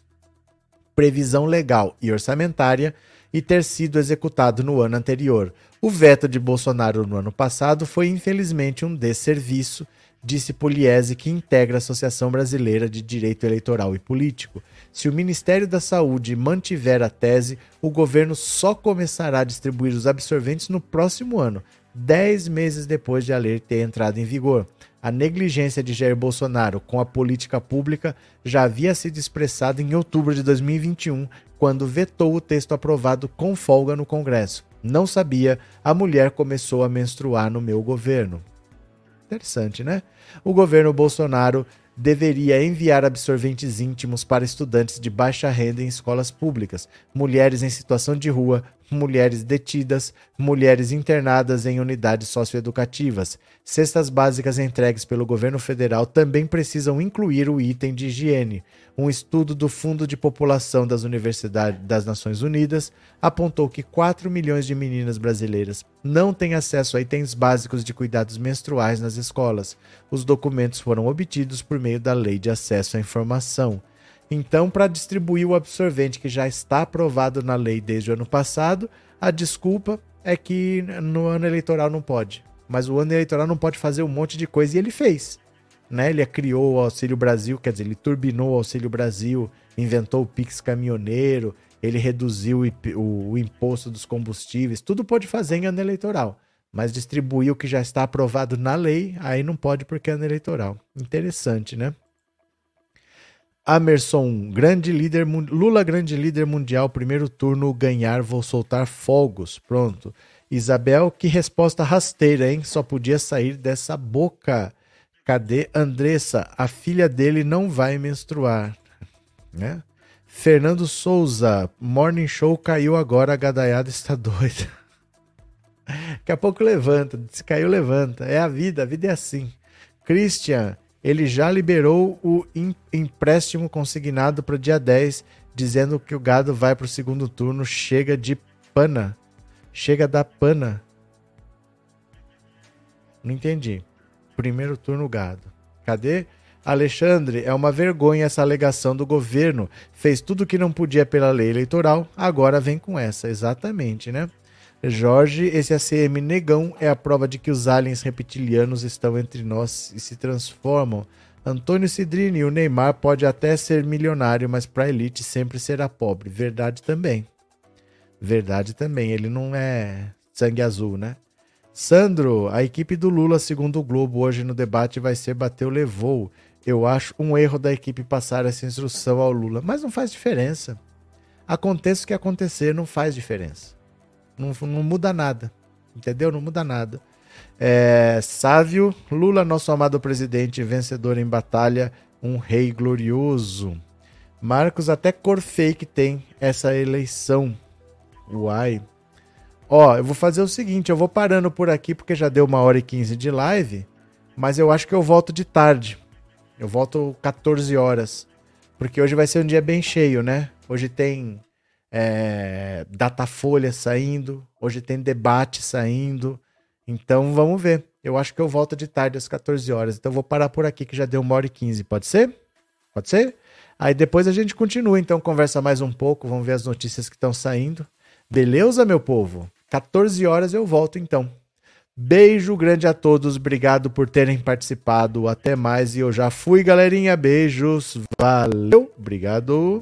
previsão legal e orçamentária e ter sido executado no ano anterior. O veto de Bolsonaro no ano passado foi infelizmente um desserviço disse Pugliese, que integra a Associação Brasileira de Direito Eleitoral e Político. Se o Ministério da Saúde mantiver a tese, o governo só começará a distribuir os absorventes no próximo ano, dez meses depois de a lei ter entrado em vigor. A negligência de Jair Bolsonaro com a política pública já havia sido expressada em outubro de 2021, quando vetou o texto aprovado com folga no Congresso. Não sabia, a mulher começou a menstruar no meu governo. Interessante, né? O governo Bolsonaro deveria enviar absorventes íntimos para estudantes de baixa renda em escolas públicas, mulheres em situação de rua, mulheres detidas, mulheres internadas em unidades socioeducativas. Cestas básicas entregues pelo governo federal também precisam incluir o item de higiene. Um estudo do Fundo de População das Universidades das Nações Unidas apontou que 4 milhões de meninas brasileiras não têm acesso a itens básicos de cuidados menstruais nas escolas. Os documentos foram obtidos por meio da Lei de Acesso à Informação. Então, para distribuir o absorvente que já está aprovado na lei desde o ano passado, a desculpa é que no ano eleitoral não pode. Mas o ano eleitoral não pode fazer um monte de coisa e ele fez. Né? Ele criou o Auxílio Brasil, quer dizer, ele turbinou o Auxílio Brasil, inventou o Pix caminhoneiro, ele reduziu o, o imposto dos combustíveis, tudo pode fazer em ano eleitoral. Mas distribuir o que já está aprovado na lei, aí não pode porque é ano eleitoral. Interessante, né? Amerson, grande líder, Lula, grande líder mundial, primeiro turno, ganhar, vou soltar fogos. Pronto. Isabel, que resposta rasteira, hein? Só podia sair dessa boca. Cadê Andressa? A filha dele não vai menstruar. Né? Fernando Souza, Morning Show caiu agora, a gadaiada está [LAUGHS] doida. Daqui a pouco levanta, se caiu, levanta. É a vida, a vida é assim. Christian, ele já liberou o empréstimo consignado para o dia 10, dizendo que o gado vai para o segundo turno. Chega de pana. Chega da pana. Não entendi. Primeiro turno gado. Cadê? Alexandre, é uma vergonha essa alegação do governo. Fez tudo o que não podia pela lei eleitoral, agora vem com essa. Exatamente, né? Jorge, esse ACM negão é a prova de que os aliens reptilianos estão entre nós e se transformam. Antônio Cidrini, o Neymar pode até ser milionário, mas para elite sempre será pobre. Verdade também. Verdade também. Ele não é sangue azul, né? Sandro, a equipe do Lula, segundo o Globo, hoje no debate vai ser bateu, levou. Eu acho um erro da equipe passar essa instrução ao Lula, mas não faz diferença. Aconteça o que acontecer, não faz diferença. Não, não muda nada. Entendeu? Não muda nada. É, Sávio, Lula, nosso amado presidente, vencedor em batalha, um rei glorioso. Marcos, até cor fake tem essa eleição. Uai. Ó, eu vou fazer o seguinte, eu vou parando por aqui porque já deu uma hora e quinze de live, mas eu acho que eu volto de tarde. Eu volto 14 horas, porque hoje vai ser um dia bem cheio, né? Hoje tem é, Datafolha saindo, hoje tem debate saindo. Então vamos ver. eu acho que eu volto de tarde às 14 horas. Então vou parar por aqui que já deu uma hora e 15. Pode ser? Pode ser? Aí depois a gente continua, então conversa mais um pouco, vamos ver as notícias que estão saindo. Beleza, meu povo? 14 horas eu volto então. Beijo grande a todos, obrigado por terem participado. Até mais e eu já fui, galerinha. Beijos, valeu, obrigado.